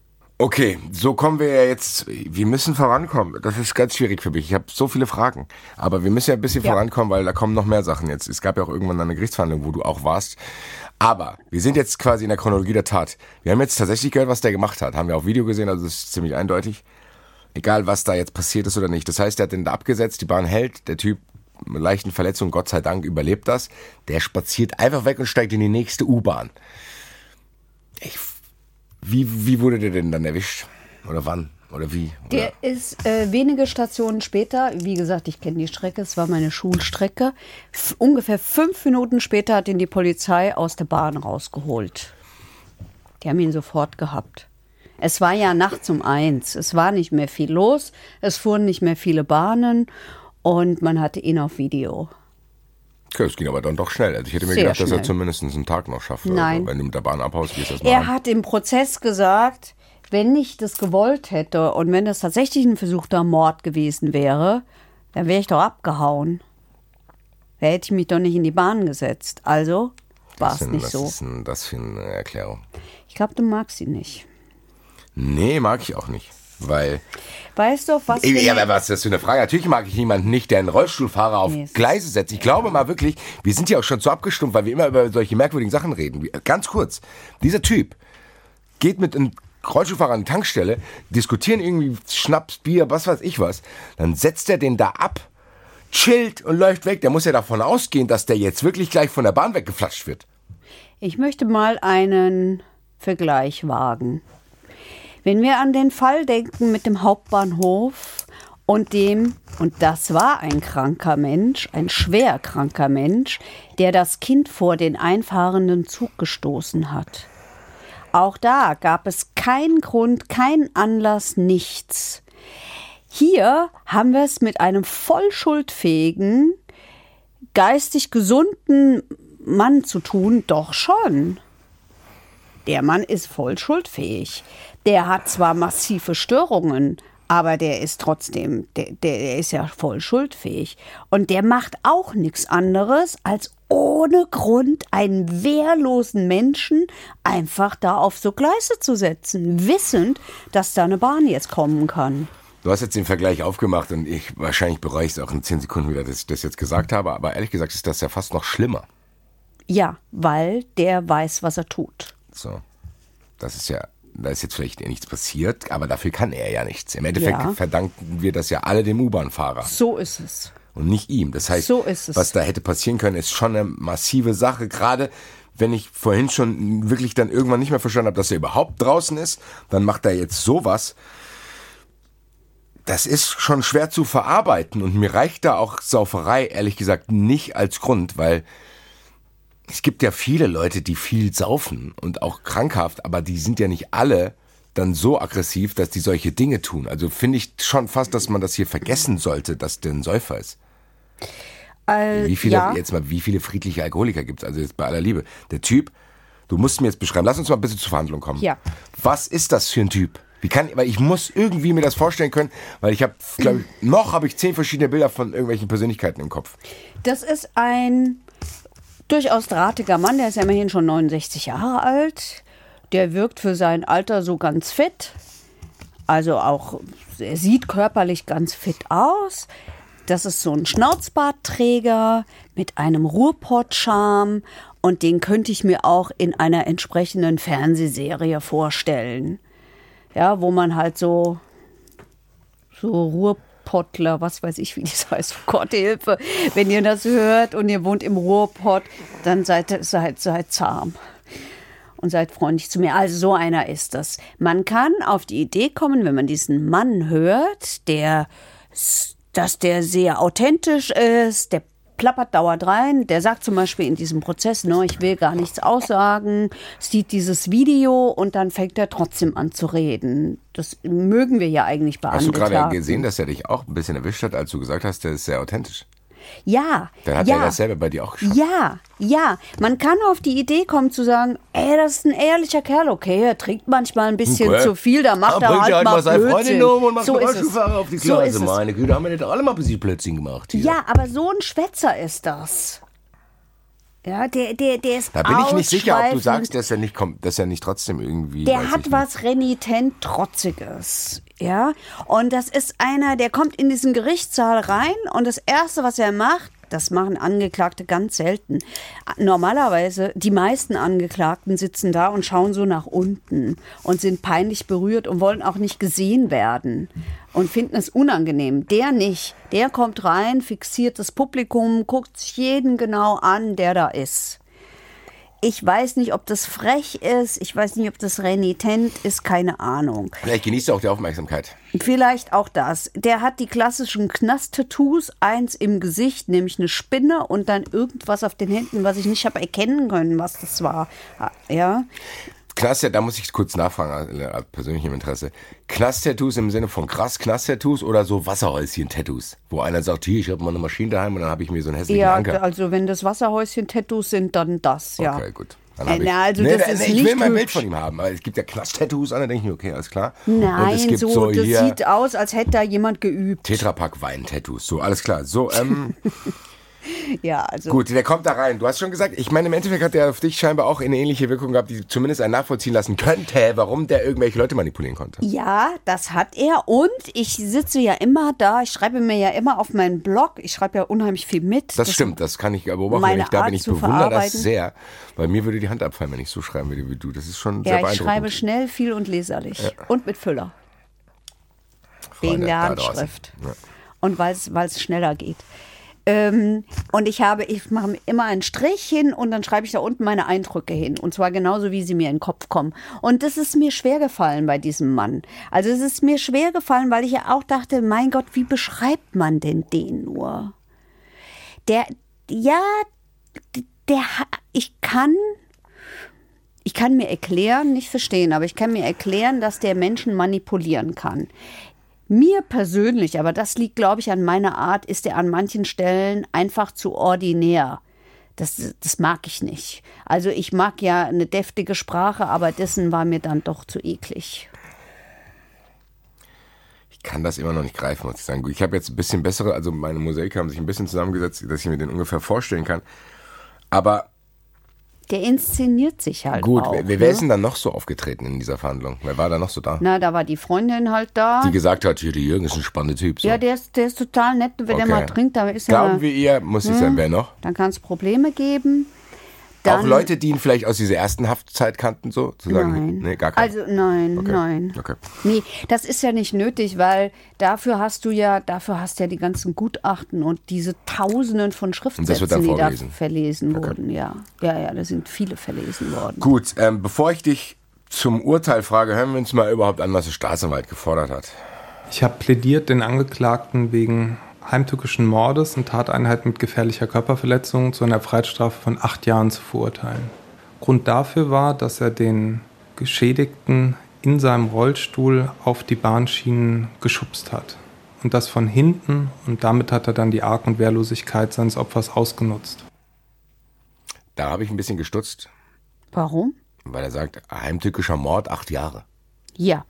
Okay, so kommen wir ja jetzt. Wir müssen vorankommen. Das ist ganz schwierig für mich. Ich habe so viele Fragen. Aber wir müssen ja ein bisschen Ja. vorankommen, weil da kommen noch mehr Sachen jetzt. Es gab ja auch irgendwann eine Gerichtsverhandlung, wo du auch warst. Aber wir sind jetzt quasi in der Chronologie der Tat. Wir haben jetzt tatsächlich gehört, was der gemacht hat. Haben wir auf Video gesehen, also das ist ziemlich eindeutig. Egal, was da jetzt passiert ist oder nicht. Das heißt, er hat den da abgesetzt, die Bahn hält, der Typ mit leichten Verletzungen, Gott sei Dank, überlebt das. Der spaziert einfach weg und steigt in die nächste U-Bahn. Ich, wie, wie wurde der denn dann erwischt? Oder wann? Oder wie? Oder? Der ist äh, wenige Stationen später, wie gesagt, ich kenne die Strecke, es war meine Schulstrecke. F ungefähr fünf Minuten später hat ihn die Polizei aus der Bahn rausgeholt. Die haben ihn sofort gehabt. Es war ja nachts um eins. Es war nicht mehr viel los. Es fuhren nicht mehr viele Bahnen und man hatte ihn auf Video. Okay, es ging aber dann doch schnell. Also ich hätte mir Sehr gedacht, dass er schnell. zumindest einen Tag noch schafft. Nein. So. Wenn du mit der Bahn abhaust, gehst du erstmal Er an. hat im Prozess gesagt, wenn ich das gewollt hätte und wenn das tatsächlich ein versuchter Mord gewesen wäre, dann wäre ich doch abgehauen. Da hätte ich mich doch nicht in die Bahn gesetzt. Also war Was es nicht was so. ist denn das für eine Erklärung? Ich glaube, du magst ihn nicht. Nee, mag ich auch nicht. Weil. Weißt du, auf was ja, aber was ist das für eine Frage? Natürlich mag ich jemanden nicht, der einen Rollstuhlfahrer auf Nee, Gleise setzt. Ich glaube mal wirklich, wir sind ja auch schon zu abgestumpft, weil wir immer über solche merkwürdigen Sachen reden. Ganz kurz. Dieser Typ geht mit einem Rollstuhlfahrer an die Tankstelle, diskutieren irgendwie Schnaps, Bier, was weiß ich was. Dann setzt er den da ab, chillt und läuft weg. Der muss ja davon ausgehen, dass der jetzt wirklich gleich von der Bahn weggeflatscht wird. Ich möchte mal einen Vergleich wagen. Wenn wir an den Fall denken mit dem Hauptbahnhof und dem, und das war ein kranker Mensch, ein schwer kranker Mensch, der das Kind vor den einfahrenden Zug gestoßen hat. Auch da gab es keinen Grund, keinen Anlass, nichts. Hier haben wir es mit einem vollschuldfähigen, geistig gesunden Mann zu tun, doch schon. Der Mann ist voll schuldfähig. Der hat zwar massive Störungen, aber der ist trotzdem, der, der ist ja voll schuldfähig. Und der macht auch nichts anderes, als ohne Grund einen wehrlosen Menschen einfach da auf so Gleise zu setzen, wissend, dass da eine Bahn jetzt kommen kann. Du hast jetzt den Vergleich aufgemacht und ich wahrscheinlich bereue ich es auch in zehn Sekunden wieder, dass ich das jetzt gesagt habe, aber ehrlich gesagt ist das ja fast noch schlimmer. Ja, weil der weiß, was er tut. So. Das ist ja, da ist jetzt vielleicht nichts passiert, aber dafür kann er ja nichts. Im Endeffekt Ja. verdanken wir das ja alle dem U-Bahn-Fahrer So ist es. und nicht ihm. Das heißt, So ist es. was da hätte passieren können, ist schon eine massive Sache. Gerade wenn ich vorhin schon wirklich dann irgendwann nicht mehr verstanden habe, dass er überhaupt draußen ist, dann macht er jetzt sowas. Das ist schon schwer zu verarbeiten und mir reicht da auch Sauferei ehrlich gesagt nicht als Grund, weil es gibt ja viele Leute, die viel saufen und auch krankhaft, aber die sind ja nicht alle dann so aggressiv, dass die solche Dinge tun. Also finde ich schon fast, dass man das hier vergessen sollte, dass der ein Säufer ist. Äh, Wie viele, ja. jetzt mal, wie viele friedliche Alkoholiker gibt es? Also jetzt bei aller Liebe. Der Typ, du musst mir jetzt beschreiben, lass uns mal ein bisschen zur Verhandlung kommen. Ja. Was ist das für ein Typ? Wie kann, weil ich muss irgendwie mir das vorstellen können, weil ich habe, glaube ich, noch habe ich zehn verschiedene Bilder von irgendwelchen Persönlichkeiten im Kopf. Das ist ein durchaus drahtiger Mann, der ist ja immerhin schon 69 Jahre alt. Der wirkt für sein Alter so ganz fit. Also auch, er sieht körperlich ganz fit aus. Das ist so ein Schnauzbartträger mit einem Ruhrpott-Charme und den könnte ich mir auch in einer entsprechenden Fernsehserie vorstellen. Ja, wo man halt so so Ruhrpottler, was weiß ich, wie das heißt. Oh Gott, Hilfe. Wenn ihr das hört und ihr wohnt im Ruhrpott, dann seid, seid, seid zahm und seid freundlich zu mir. Also so einer ist das. Man kann auf die Idee kommen, wenn man diesen Mann hört, der, dass der sehr authentisch ist, der plappert dauernd rein. Der sagt zum Beispiel in diesem Prozess, no, ich will gar nichts aussagen, sieht dieses Video und dann fängt er trotzdem an zu reden. Das mögen wir ja eigentlich bei Hast du gerade gesehen, dass er dich auch ein bisschen erwischt hat, als du gesagt hast, der ist sehr authentisch? Ja, Dann hat ja. er dasselbe bei dir auch geschafft. Ja, ja. Man kann auf die Idee kommen zu sagen, ey, das ist ein ehrlicher Kerl, okay, er trinkt manchmal ein bisschen Okay. zu viel, da macht er bringt halt, er halt mal mal seine. Freundin um und macht so einen ist es. Rollstuhlfahrer auf die So Klasse. ist es. Meine Güte, haben wir nicht alle mal ein bisschen Blödsinn gemacht hier. Ja, aber so ein Schwätzer ist das. Ja, der, der, der ist Da bin ich nicht sicher, ob du sagst, dass er nicht kommt, dass er nicht trotzdem irgendwie. Der hat was renitent Trotziges. Ja, und das ist einer, der kommt in diesen Gerichtssaal rein und das Erste, was er macht, das machen Angeklagte ganz selten. Normalerweise, die meisten Angeklagten sitzen da und schauen so nach unten und sind peinlich berührt und wollen auch nicht gesehen werden und finden es unangenehm. Der nicht. Der kommt rein, fixiert das Publikum, guckt sich jeden genau an, der da ist. Ich weiß nicht, ob das frech ist, ich weiß nicht, ob das renitent ist, keine Ahnung. Vielleicht genießt er auch die Aufmerksamkeit. Vielleicht auch das. Der hat die klassischen Knast-Tattoos, eins im Gesicht, nämlich eine Spinne und dann irgendwas auf den Händen, was ich nicht habe erkennen können, was das war. Ja, Knast, da muss ich kurz nachfragen, äh, aus persönlichem Interesse. Knast-Tattoos im Sinne von krass Knast-Tattoos oder so Wasserhäuschen-Tattoos? Wo einer sagt, hier, ich habe mal eine Maschine daheim und dann habe ich mir so einen hässlichen ja Anker. also wenn das Wasserhäuschen-Tattoos sind, dann das, ja. Okay, gut. Äh, ich, na, also nee, das nee, ist ich will nicht mal ein Bild von ihm haben. Aber es gibt ja Knast-Tattoos an, da denke ich mir, okay, alles klar. Nein, so, so, das sieht aus, als hätte da jemand geübt. Tetrapack-Wein-Tattoos. So, alles klar. So, ähm, Ja, also gut, der kommt da rein. Du hast schon gesagt, ich meine, im Endeffekt hat der auf dich scheinbar auch eine ähnliche Wirkung gehabt, die zumindest einen nachvollziehen lassen könnte, warum der irgendwelche Leute manipulieren konnte. Ja, das hat er. Und ich sitze ja immer da, ich schreibe mir ja immer auf meinen Blog, ich schreibe ja unheimlich viel mit. Das, stimmt, das kann ich beobachten. meine ich da Art bin, ich bewundere das sehr. Weil mir würde die Hand abfallen, wenn ich so schreiben würde wie du. Das ist schon sehr Ja, ich beeindruckend. schreibe schnell, viel und leserlich. Und mit Füller. Wegen Freunde der da draußen. Handschrift. Ja. Und weil es schneller geht. Ähm, und ich habe, ich mache immer einen Strich hin und dann schreibe ich da unten meine Eindrücke hin. Und zwar genauso, wie sie mir in den Kopf kommen. Und das ist mir schwer gefallen bei diesem Mann. Also es ist mir schwer gefallen, weil ich ja auch dachte, mein Gott, wie beschreibt man denn den nur? Der, ja, der, ich kann ich kann mir erklären, nicht verstehen, aber ich kann mir erklären, dass der Menschen manipulieren kann. Mir persönlich, aber das liegt, glaube ich, an meiner Art, ist er an manchen Stellen einfach zu ordinär. Das, das mag ich nicht. Also ich mag ja eine deftige Sprache, aber dessen war mir dann doch zu eklig. Ich kann das immer noch nicht greifen, muss ich sagen. Ich habe jetzt ein bisschen bessere, also meine Mosaik haben sich ein bisschen zusammengesetzt, dass ich mir den ungefähr vorstellen kann. Aber Der inszeniert sich halt gut, auch. wer, wer ne? ist denn dann noch so aufgetreten in dieser Verhandlung? Wer war da noch so da? Na, da war die Freundin halt da. Die gesagt hat, hier, der Jürgen ist ein spannender Typ. So. ja, der ist, der ist total nett. Wenn er Okay. mal trinkt, da ist Glauben er. wir ihr, muss ich sagen, wer noch? Dann kann es Probleme geben. Dann, auch Leute, die ihn vielleicht aus dieser ersten Haftzeit kannten, so? Zu sagen, Nein. Nee, gar keine. Also nein, Okay. nein. Okay. Nee, das ist ja nicht nötig, weil dafür hast du ja, dafür hast du ja die ganzen Gutachten und diese Tausenden von das wird Schriftsätzen, dann die da verlesen wurden. Ja, ja, ja, da sind viele verlesen worden. Gut, ähm, bevor ich dich zum Urteil frage, hören wir uns mal überhaupt an, was der Staatsanwalt gefordert hat. Ich habe plädiert, den Angeklagten wegen heimtückischen Mordes und Tateinheit mit gefährlicher Körperverletzung zu einer Freiheitsstrafe von acht Jahren zu verurteilen. Grund dafür war, dass er den Geschädigten in seinem Rollstuhl auf die Bahnschienen geschubst hat. und das von hinten und damit hat er dann die Arg- und Wehrlosigkeit seines Opfers ausgenutzt. Da habe ich ein bisschen gestutzt, Warum? weil er sagt, heimtückischer Mord, acht Jahre. Ja.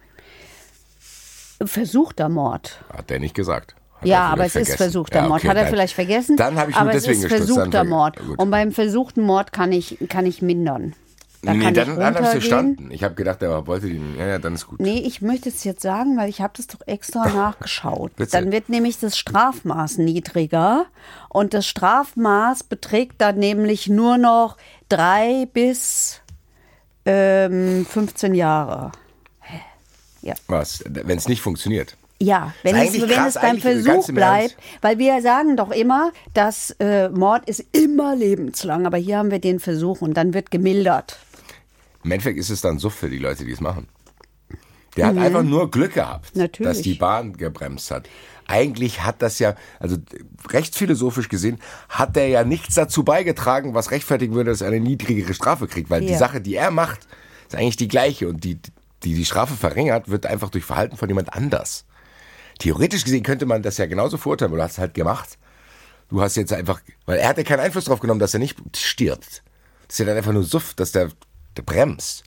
Versuchter Mord. Hat der nicht gesagt. Ja, er aber es vielleicht ist vergessen. versuchter Ja, Mord. okay, Hat er vielleicht vergessen? Dann habe ich nur aber deswegen es ist versuchter ver- Mord. gut. Und beim versuchten Mord kann ich, kann ich mindern. Da nee, kann dann, ich dann habe ich verstanden. Ich habe gedacht, er wollte den. Ja, ja, dann ist gut. Nee, ich möchte es jetzt sagen, weil ich habe das doch extra nachgeschaut. Dann wird nämlich das Strafmaß niedriger und das Strafmaß beträgt dann nämlich nur noch drei bis ähm, 15 Jahre. Was? Wenn es nicht funktioniert. Ja, wenn, es, wenn krass, es beim Versuch bleibt, weil wir sagen doch immer, dass äh, Mord ist immer lebenslang, aber hier haben wir den Versuch und dann wird gemildert. Im Endeffekt ist es dann so für die Leute, die es machen. Der hat einfach nur Glück gehabt, Mhm. Natürlich. dass die Bahn gebremst hat. Eigentlich hat das ja, also recht philosophisch gesehen, hat er ja nichts dazu beigetragen, was rechtfertigen würde, dass er eine niedrigere Strafe kriegt. Weil die Ja. Sache, die er macht, ist eigentlich die gleiche. Und die, die die Strafe verringert, wird einfach durch Verhalten von jemand anders. Theoretisch gesehen könnte man das ja genauso verurteilen, aber du hast es halt gemacht. Du hast jetzt einfach, weil er hat ja keinen Einfluss darauf genommen, dass er nicht stirbt. Das ist ja dann einfach nur Suff, dass der, der bremst.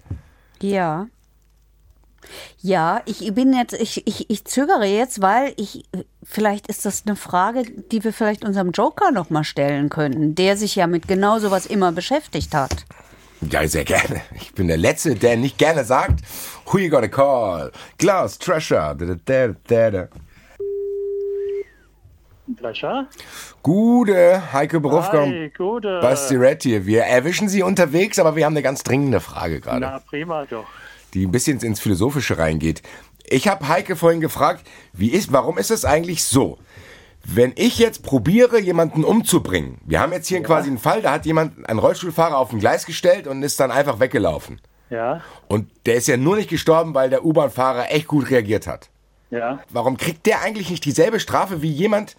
Ja. Ja, ich bin jetzt, ich, ich, ich zögere jetzt, weil ich, vielleicht ist das eine Frage, die wir vielleicht unserem Joker nochmal stellen könnten, der sich ja mit genau sowas immer beschäftigt hat. Ja, sehr gerne. Ich bin der Letzte, der nicht gerne sagt, who you gonna call? Klaus, Treasure. Da, da, da, da. Pleasure. Gute, Heike Berufka Hi, gute. Basti Red hier. Wir erwischen Sie unterwegs, aber wir haben eine ganz dringende Frage gerade, Na, prima doch. die ein bisschen ins Philosophische reingegeht. Ich habe Heike vorhin gefragt, wie ist, warum ist es eigentlich so? Wenn ich jetzt probiere, jemanden umzubringen, wir haben jetzt hier quasi einen Fall, da hat jemand einen Rollstuhlfahrer auf ein Gleis gestellt und ist dann einfach weggelaufen. Ja, Und der ist ja nur nicht gestorben, weil der U-Bahn-Fahrer echt gut reagiert hat. Ja. Warum kriegt der eigentlich nicht dieselbe Strafe wie jemand,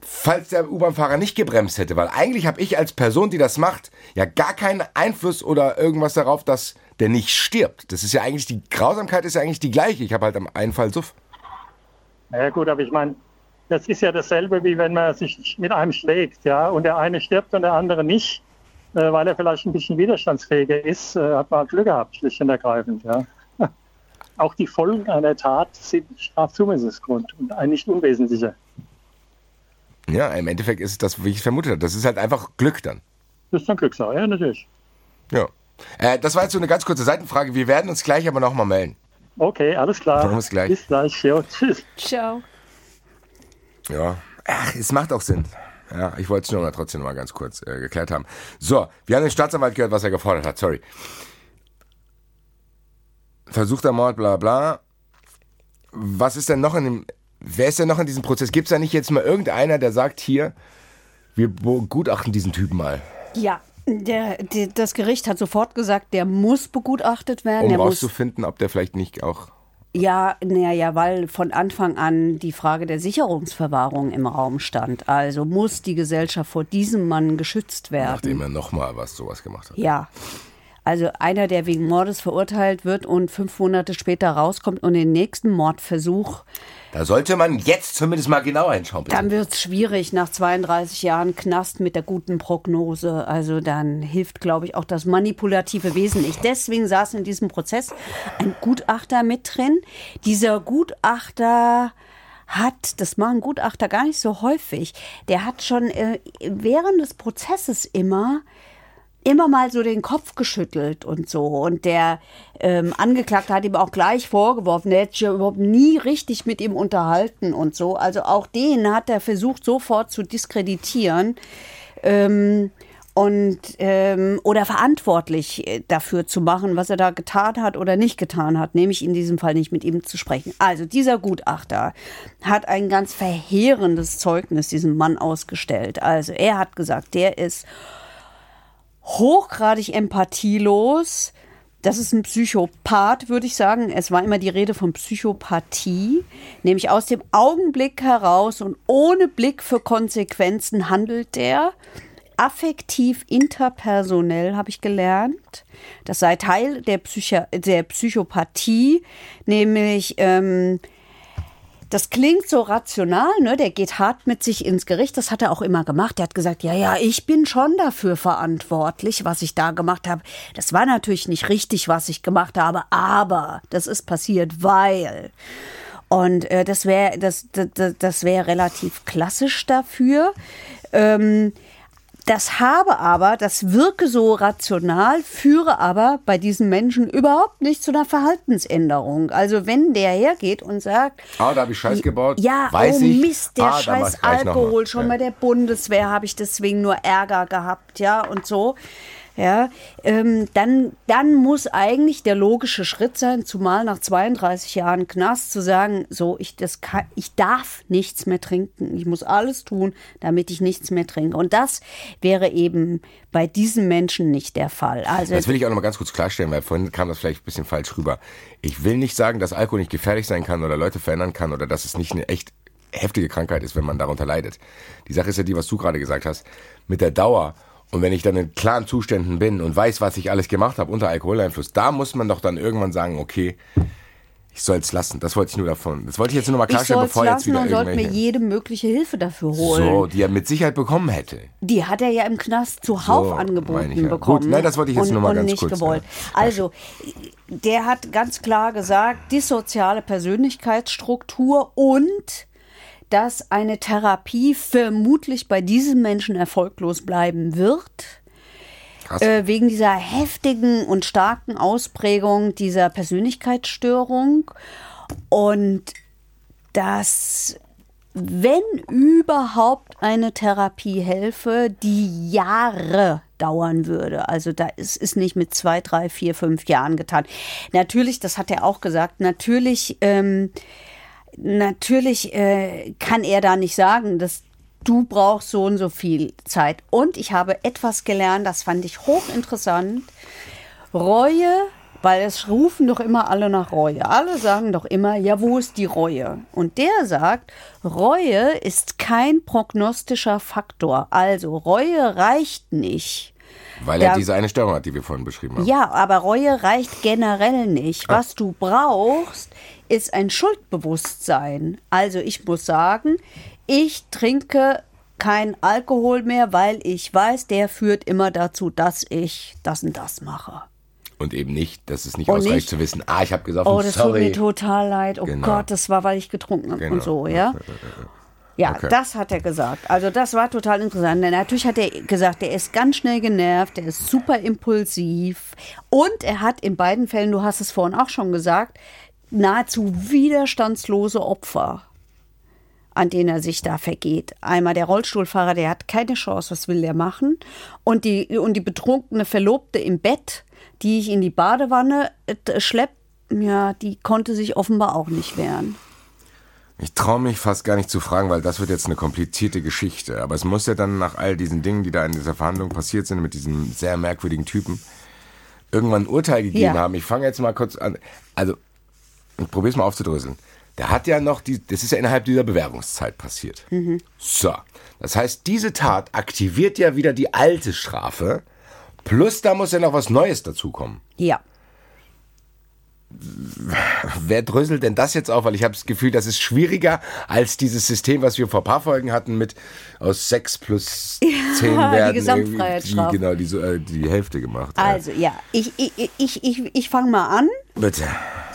falls der U-Bahn-Fahrer nicht gebremst hätte? Weil eigentlich habe ich als Person, die das macht, ja gar keinen Einfluss oder irgendwas darauf, dass der nicht stirbt. Das ist ja eigentlich, die Grausamkeit ist ja eigentlich die gleiche. Ich habe halt am einen Fall Suff. Na ja, gut, aber ich meine, das ist ja dasselbe, wie wenn man sich mit einem schlägt, ja, und der eine stirbt und der andere nicht, äh, weil er vielleicht ein bisschen widerstandsfähiger ist, äh, hat man halt Glück gehabt, schlicht und ergreifend, ja. Auch die Folgen einer Tat sind Strafzumessungsgrund und ein nicht unwesentlicher. Ja, im Endeffekt ist es das, wie ich vermutet habe. Das ist halt einfach Glück dann. Das ist dann Glückssache, ja, natürlich. Ja. Äh, das war jetzt so eine ganz kurze Seitenfrage. Wir werden uns gleich aber nochmal melden. Okay, alles klar. Bis gleich. Bis gleich, ja, tschüss. Ciao. Ja, ach, es macht auch Sinn. Ja, ich wollte es nur mal trotzdem noch mal ganz kurz äh, geklärt haben. So, wir haben den Staatsanwalt gehört, was er gefordert hat. Sorry. Versuchter Mord, bla bla. Was ist denn noch in dem. Wer ist denn noch in diesem Prozess? Gibt es da nicht jetzt mal irgendeiner, der sagt, hier, wir begutachten diesen Typen mal, Ja, der, der, das Gericht hat sofort gesagt, der muss begutachtet werden. um der muss, rauszufinden, ob der vielleicht nicht auch. ja, naja, weil von Anfang an die Frage der Sicherungsverwahrung im Raum stand. Also muss die Gesellschaft vor diesem Mann geschützt werden. Nachdem er nochmal was sowas gemacht hat. Ja. Also einer, der wegen Mordes verurteilt wird und fünf Monate später rauskommt und den nächsten Mordversuch, Da sollte man jetzt zumindest mal genauer hinschauen. Bitte. dann wird es schwierig nach 32 Jahren Knast mit der guten Prognose. Also dann hilft, glaube ich, auch das manipulative Wesen nicht. Deswegen saß in diesem Prozess ein Gutachter mit drin. Dieser Gutachter hat, das machen Gutachter gar nicht so häufig, der hat schon äh, während des Prozesses immer immer mal so den Kopf geschüttelt und so. Und der ähm, Angeklagte hat ihm auch gleich vorgeworfen, er hätte sich ja überhaupt nie richtig mit ihm unterhalten und so. Also auch den hat er versucht sofort zu diskreditieren. Ähm, und ähm, oder verantwortlich äh, dafür zu machen, was er da getan hat oder nicht getan hat, nämlich in diesem Fall nicht mit ihm zu sprechen. Also dieser Gutachter hat ein ganz verheerendes Zeugnis diesem Mann ausgestellt. Also er hat gesagt, der ist hochgradig empathielos. Das ist ein Psychopath, würde ich sagen. Es war immer die Rede von Psychopathie, nämlich aus dem Augenblick heraus und ohne Blick für Konsequenzen handelt der. Affektiv interpersonell habe ich gelernt. Das sei Teil der, Psycho der Psychopathie, nämlich ähm, das klingt so rational, ne? Der geht hart mit sich ins Gericht. Das hat er auch immer gemacht. Er hat gesagt, ja, ja, ich bin schon dafür verantwortlich, was ich da gemacht habe. Das war natürlich nicht richtig, was ich gemacht habe, aber das ist passiert, weil. Und äh, das wäre das, das, das wäre relativ klassisch dafür. Ähm, das habe aber, das wirke so rational, führe aber bei diesen Menschen überhaupt nicht zu einer Verhaltensänderung. Also wenn der hergeht und sagt, ah, da habe ich Scheiß gebaut, ja, weiß oh ich. Mist, der ah, Scheiß Alkohol, schon ja. bei der Bundeswehr habe ich deswegen nur Ärger gehabt, ja, und so ja, ähm, dann, dann muss eigentlich der logische Schritt sein, zumal nach 32 Jahren Knast, zu sagen, so, ich, das kann, ich darf nichts mehr trinken. Ich muss alles tun, damit ich nichts mehr trinke. Und das wäre eben bei diesen Menschen nicht der Fall. Also, das will ich auch noch mal ganz kurz klarstellen, weil vorhin kam das vielleicht ein bisschen falsch rüber. Ich will nicht sagen, dass Alkohol nicht gefährlich sein kann oder Leute verändern kann oder dass es nicht eine echt heftige Krankheit ist, wenn man darunter leidet. Die Sache ist ja die, was du gerade gesagt hast. Mit der Dauer und wenn ich dann in klaren Zuständen bin und weiß, was ich alles gemacht habe unter Alkoholeinfluss, da muss man doch dann irgendwann sagen, okay, ich soll es lassen. Das wollte ich nur davon. Das wollte ich jetzt nur mal klarstellen, bevor jetzt wieder und sollte mir jede mögliche Hilfe dafür holen. So, die er mit Sicherheit bekommen hätte. Die hat er ja im Knast zuhauf so, angeboten ja. bekommen. Gut, nein, das wollte ich jetzt und, nur mal ganz nicht kurz. Gewollt. Ja. Also, der hat ganz klar gesagt, dissoziale Persönlichkeitsstruktur und dass eine Therapie vermutlich bei diesem Menschen erfolglos bleiben wird. Äh, wegen dieser heftigen und starken Ausprägung dieser Persönlichkeitsstörung. Und dass, wenn überhaupt eine Therapie helfe, die Jahre dauern würde. Also da ist, ist nicht mit zwei, drei, vier, fünf Jahren getan. Natürlich, das hat er auch gesagt, natürlich ähm, natürlich äh, kann er da nicht sagen, dass du brauchst so und so viel Zeit. Und ich habe etwas gelernt, das fand ich hochinteressant. Reue, weil es rufen doch immer alle nach Reue. Alle sagen doch immer, ja, wo ist die Reue? Und der sagt, Reue ist kein prognostischer Faktor. Also Reue reicht nicht. Weil er diese eine Störung hat, die wir vorhin beschrieben haben. Ja, aber Reue reicht generell nicht. Was du brauchst, ist ein Schuldbewusstsein. Also ich muss sagen, ich trinke kein Alkohol mehr, weil ich weiß, der führt immer dazu, dass ich das und das mache. Und eben nicht, dass es nicht und ausreicht nicht, zu wissen, ah, ich habe gesagt, oh, das sorry. tut mir total leid. Oh genau. Gott, das war, weil ich getrunken habe genau. und so, ja. Ja, okay. das hat er gesagt. Also das war total interessant. Natürlich hat er gesagt, er ist ganz schnell genervt, er ist super impulsiv und er hat in beiden Fällen, du hast es vorhin auch schon gesagt, nahezu widerstandslose Opfer, an denen er sich da vergeht. Einmal der Rollstuhlfahrer, der hat keine Chance, was will der machen? Und die, und die betrunkene Verlobte im Bett, die ich in die Badewanne äh, schleppt, ja, die konnte sich offenbar auch nicht wehren. Ich traue mich fast gar nicht zu fragen, weil das wird jetzt eine komplizierte Geschichte. Aber es muss ja dann nach all diesen Dingen, die da in dieser Verhandlung passiert sind, mit diesem sehr merkwürdigen Typen, irgendwann ein Urteil gegeben ja. haben. Ich fange jetzt mal kurz an. Also es mal aufzudröseln. Der hat ja noch die, das ist ja innerhalb dieser Bewährungszeit passiert. Mhm. So. Das heißt, diese Tat aktiviert ja wieder die alte Strafe. Plus da muss ja noch was Neues dazukommen. Ja wer dröselt denn das jetzt auf? Weil ich habe das Gefühl, das ist schwieriger als dieses System, was wir vor ein paar Folgen hatten mit aus sechs plus zehn ja, werden die Gesamtfreiheitsstrafe. Die, genau, die, äh, die Hälfte gemacht. Also ja, ich, ich, ich, ich, ich fange mal an. Bitte.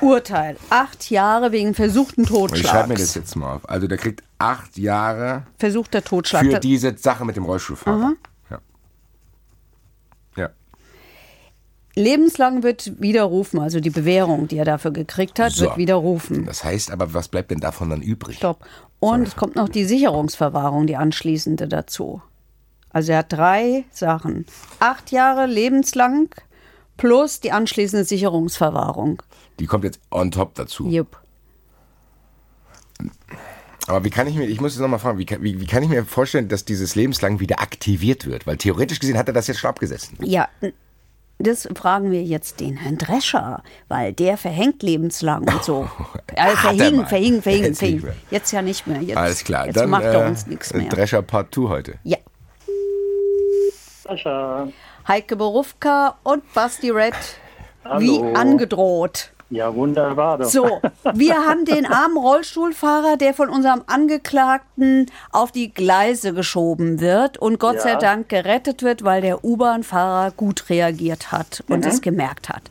Urteil. Acht Jahre wegen versuchten Totschlags. Ich schreibe mir das jetzt mal auf. Also der kriegt acht Jahre versuchter Totschlag. Für diese Sache mit dem Rollstuhlfahrer. Mhm. Lebenslang wird widerrufen, also die Bewährung, die er dafür gekriegt hat, so. wird widerrufen. Das heißt aber, was bleibt denn davon dann übrig? Stopp. Und so. es kommt noch die Sicherungsverwahrung, die anschließende dazu. Also er hat drei Sachen. Acht Jahre lebenslang plus die anschließende Sicherungsverwahrung. Die kommt jetzt on top dazu. Jupp. Aber wie kann ich mir, ich muss jetzt nochmal fragen, wie kann, wie, wie kann ich mir vorstellen, dass dieses lebenslang wieder aktiviert wird? Weil theoretisch gesehen hat er das jetzt schon abgesessen. Ja, das fragen wir jetzt den Herrn Drescher, weil der verhängt lebenslang und so. Also verhing, verhing, verhing, jetzt verhing. Jetzt ja nicht mehr. Jetzt, Alles klar, jetzt dann macht er äh, uns nichts mehr. Drescher Part 2 heute. Ja. Drescher. Heike Borufka und Basti Red, wie angedroht. Ja, wunderbar. Doch. So, wir haben den armen Rollstuhlfahrer, der von unserem Angeklagten auf die Gleise geschoben wird und Gott Ja. sei Dank gerettet wird, weil der U-Bahn-Fahrer gut reagiert hat und Mhm. es gemerkt hat.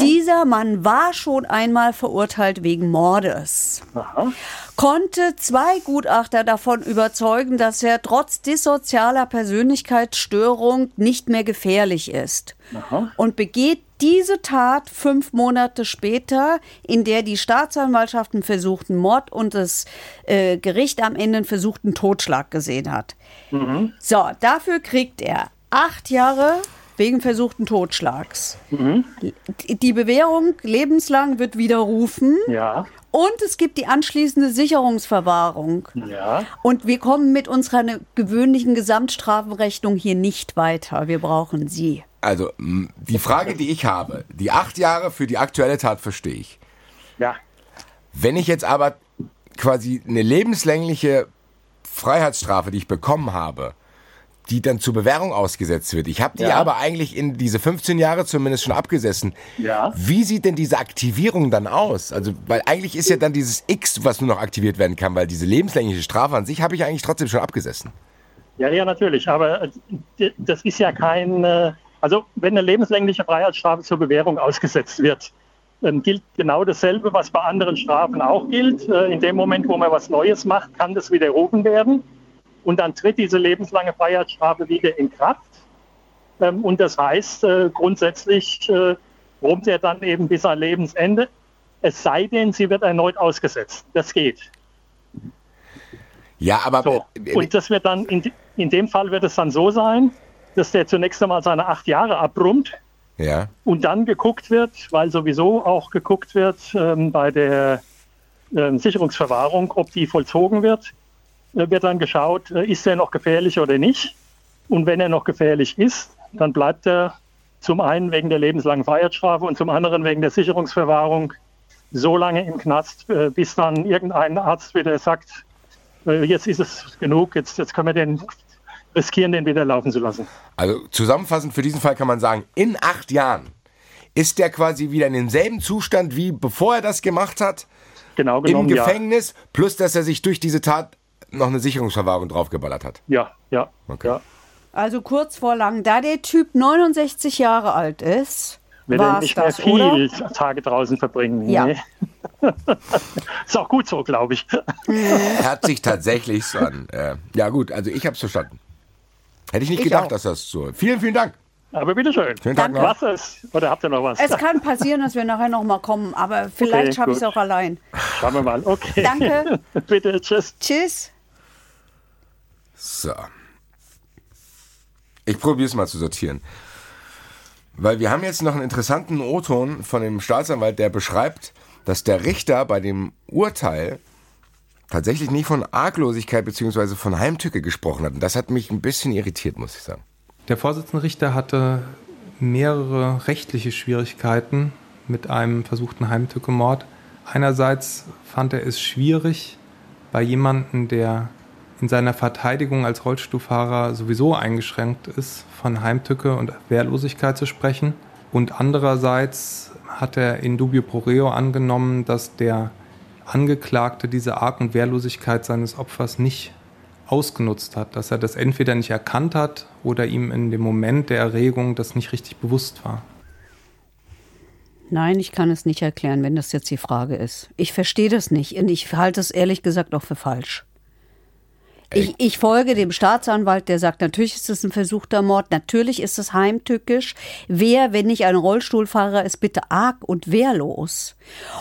Dieser Mann war schon einmal verurteilt wegen Mordes. Aha. Konnte zwei Gutachter davon überzeugen, dass er trotz dissozialer Persönlichkeitsstörung nicht mehr gefährlich ist. Und begeht diese Tat fünf Monate später, in der die Staatsanwaltschaft einen versuchten Mord und das äh, Gericht am Ende einen versuchten Totschlag gesehen hat. So, dafür kriegt er acht Jahre wegen versuchten Totschlags. Die Bewährung lebenslang wird widerrufen. Ja, Und es gibt die anschließende Sicherungsverwahrung. ja. Und wir kommen mit unserer gewöhnlichen Gesamtstrafenrechnung hier nicht weiter. Wir brauchen sie. Also, die Frage, die ich habe, die acht Jahre für die aktuelle Tat verstehe ich. Ja, Wenn ich jetzt aber quasi eine lebenslängliche Freiheitsstrafe, die ich bekommen habe, die dann zur Bewährung ausgesetzt wird. Ich habe die Ja. aber eigentlich in diese 15 Jahre zumindest schon abgesessen. Ja. Wie sieht denn diese Aktivierung dann aus? Also, weil eigentlich ist ja dann dieses X, was nur noch aktiviert werden kann, weil diese lebenslängliche Strafe an sich habe ich eigentlich trotzdem schon abgesessen. ja, ja, natürlich. Aber äh, das ist ja kein, äh, also wenn eine lebenslängliche Freiheitsstrafe zur Bewährung ausgesetzt wird, dann gilt genau dasselbe, was bei anderen Strafen auch gilt. Äh, In dem Moment, wo man was Neues macht, kann das widerrufen werden. Und dann tritt diese lebenslange Freiheitsstrafe wieder in Kraft. Ähm, Und das heißt, äh, grundsätzlich äh, rumt er dann eben bis an Lebensende. Es sei denn, sie wird erneut ausgesetzt. Das geht. Ja, aber So. Und das wird dann, in, in dem Fall wird es dann so sein, dass der zunächst einmal seine acht Jahre abbrummt ja. und dann geguckt wird, weil sowieso auch geguckt wird ähm, bei der ähm, Sicherungsverwahrung, ob die vollzogen wird, äh, wird dann geschaut, äh, ist er noch gefährlich oder nicht. Und wenn er noch gefährlich ist, dann bleibt er zum einen wegen der lebenslangen Freiheitsstrafe und zum anderen wegen der Sicherungsverwahrung so lange im Knast, äh, bis dann irgendein Arzt wieder sagt, äh, jetzt ist es genug, jetzt, jetzt können wir den riskieren, den wieder laufen zu lassen. Also zusammenfassend für diesen Fall kann man sagen, in acht Jahren ist der quasi wieder in demselben Zustand wie bevor er das gemacht hat, Genau im genommen, ja. Gefängnis, plus dass er sich durch diese Tat noch eine Sicherungsverwahrung draufgeballert hat. Ja, ja, Okay. ja. Also kurz vor lang, da der Typ 69 Jahre alt ist, Wird er es nicht mehr das, viel oder? Tage draußen verbringen. Ja. Nee. ist auch gut so, glaube ich. Hört sich tatsächlich so an. Äh, ja gut, also ich hab's verstanden. Hätte ich nicht Ich gedacht, auch. dass das so. Vielen, vielen Dank. Aber bitteschön. Schönen Tag noch. Was ist? Oder habt ihr noch was? Es kann passieren, dass wir nachher noch mal kommen, aber vielleicht Okay, schaffe ich es auch allein. Schauen wir mal. Okay. Danke. Bitte, tschüss. Tschüss. So. Ich probiere es mal zu sortieren. Weil wir haben jetzt noch einen interessanten O-Ton von dem Staatsanwalt, der beschreibt, dass der Richter bei dem Urteil tatsächlich nicht von Arglosigkeit bzw. von Heimtücke gesprochen hat. Und das hat mich ein bisschen irritiert, muss ich sagen. Der Vorsitzende Richter hatte mehrere rechtliche Schwierigkeiten mit einem versuchten Heimtückemord. Einerseits fand er es schwierig, bei jemandem, der in seiner Verteidigung als Rollstuhlfahrer sowieso eingeschränkt ist, von Heimtücke und Wehrlosigkeit zu sprechen. Und andererseits hat er in dubio pro reo angenommen, dass der Angeklagte diese Arg- und Wehrlosigkeit seines Opfers nicht ausgenutzt hat, dass er das entweder nicht erkannt hat oder ihm in dem Moment der Erregung das nicht richtig bewusst war. Nein, ich kann es nicht erklären, wenn das jetzt die Frage ist. Ich verstehe das nicht und ich halte es ehrlich gesagt auch für falsch. Ich, ich folge dem Staatsanwalt, der sagt, natürlich ist es ein versuchter Mord, natürlich ist es heimtückisch. Wer, wenn nicht ein Rollstuhlfahrer, ist bitte arg und wehrlos?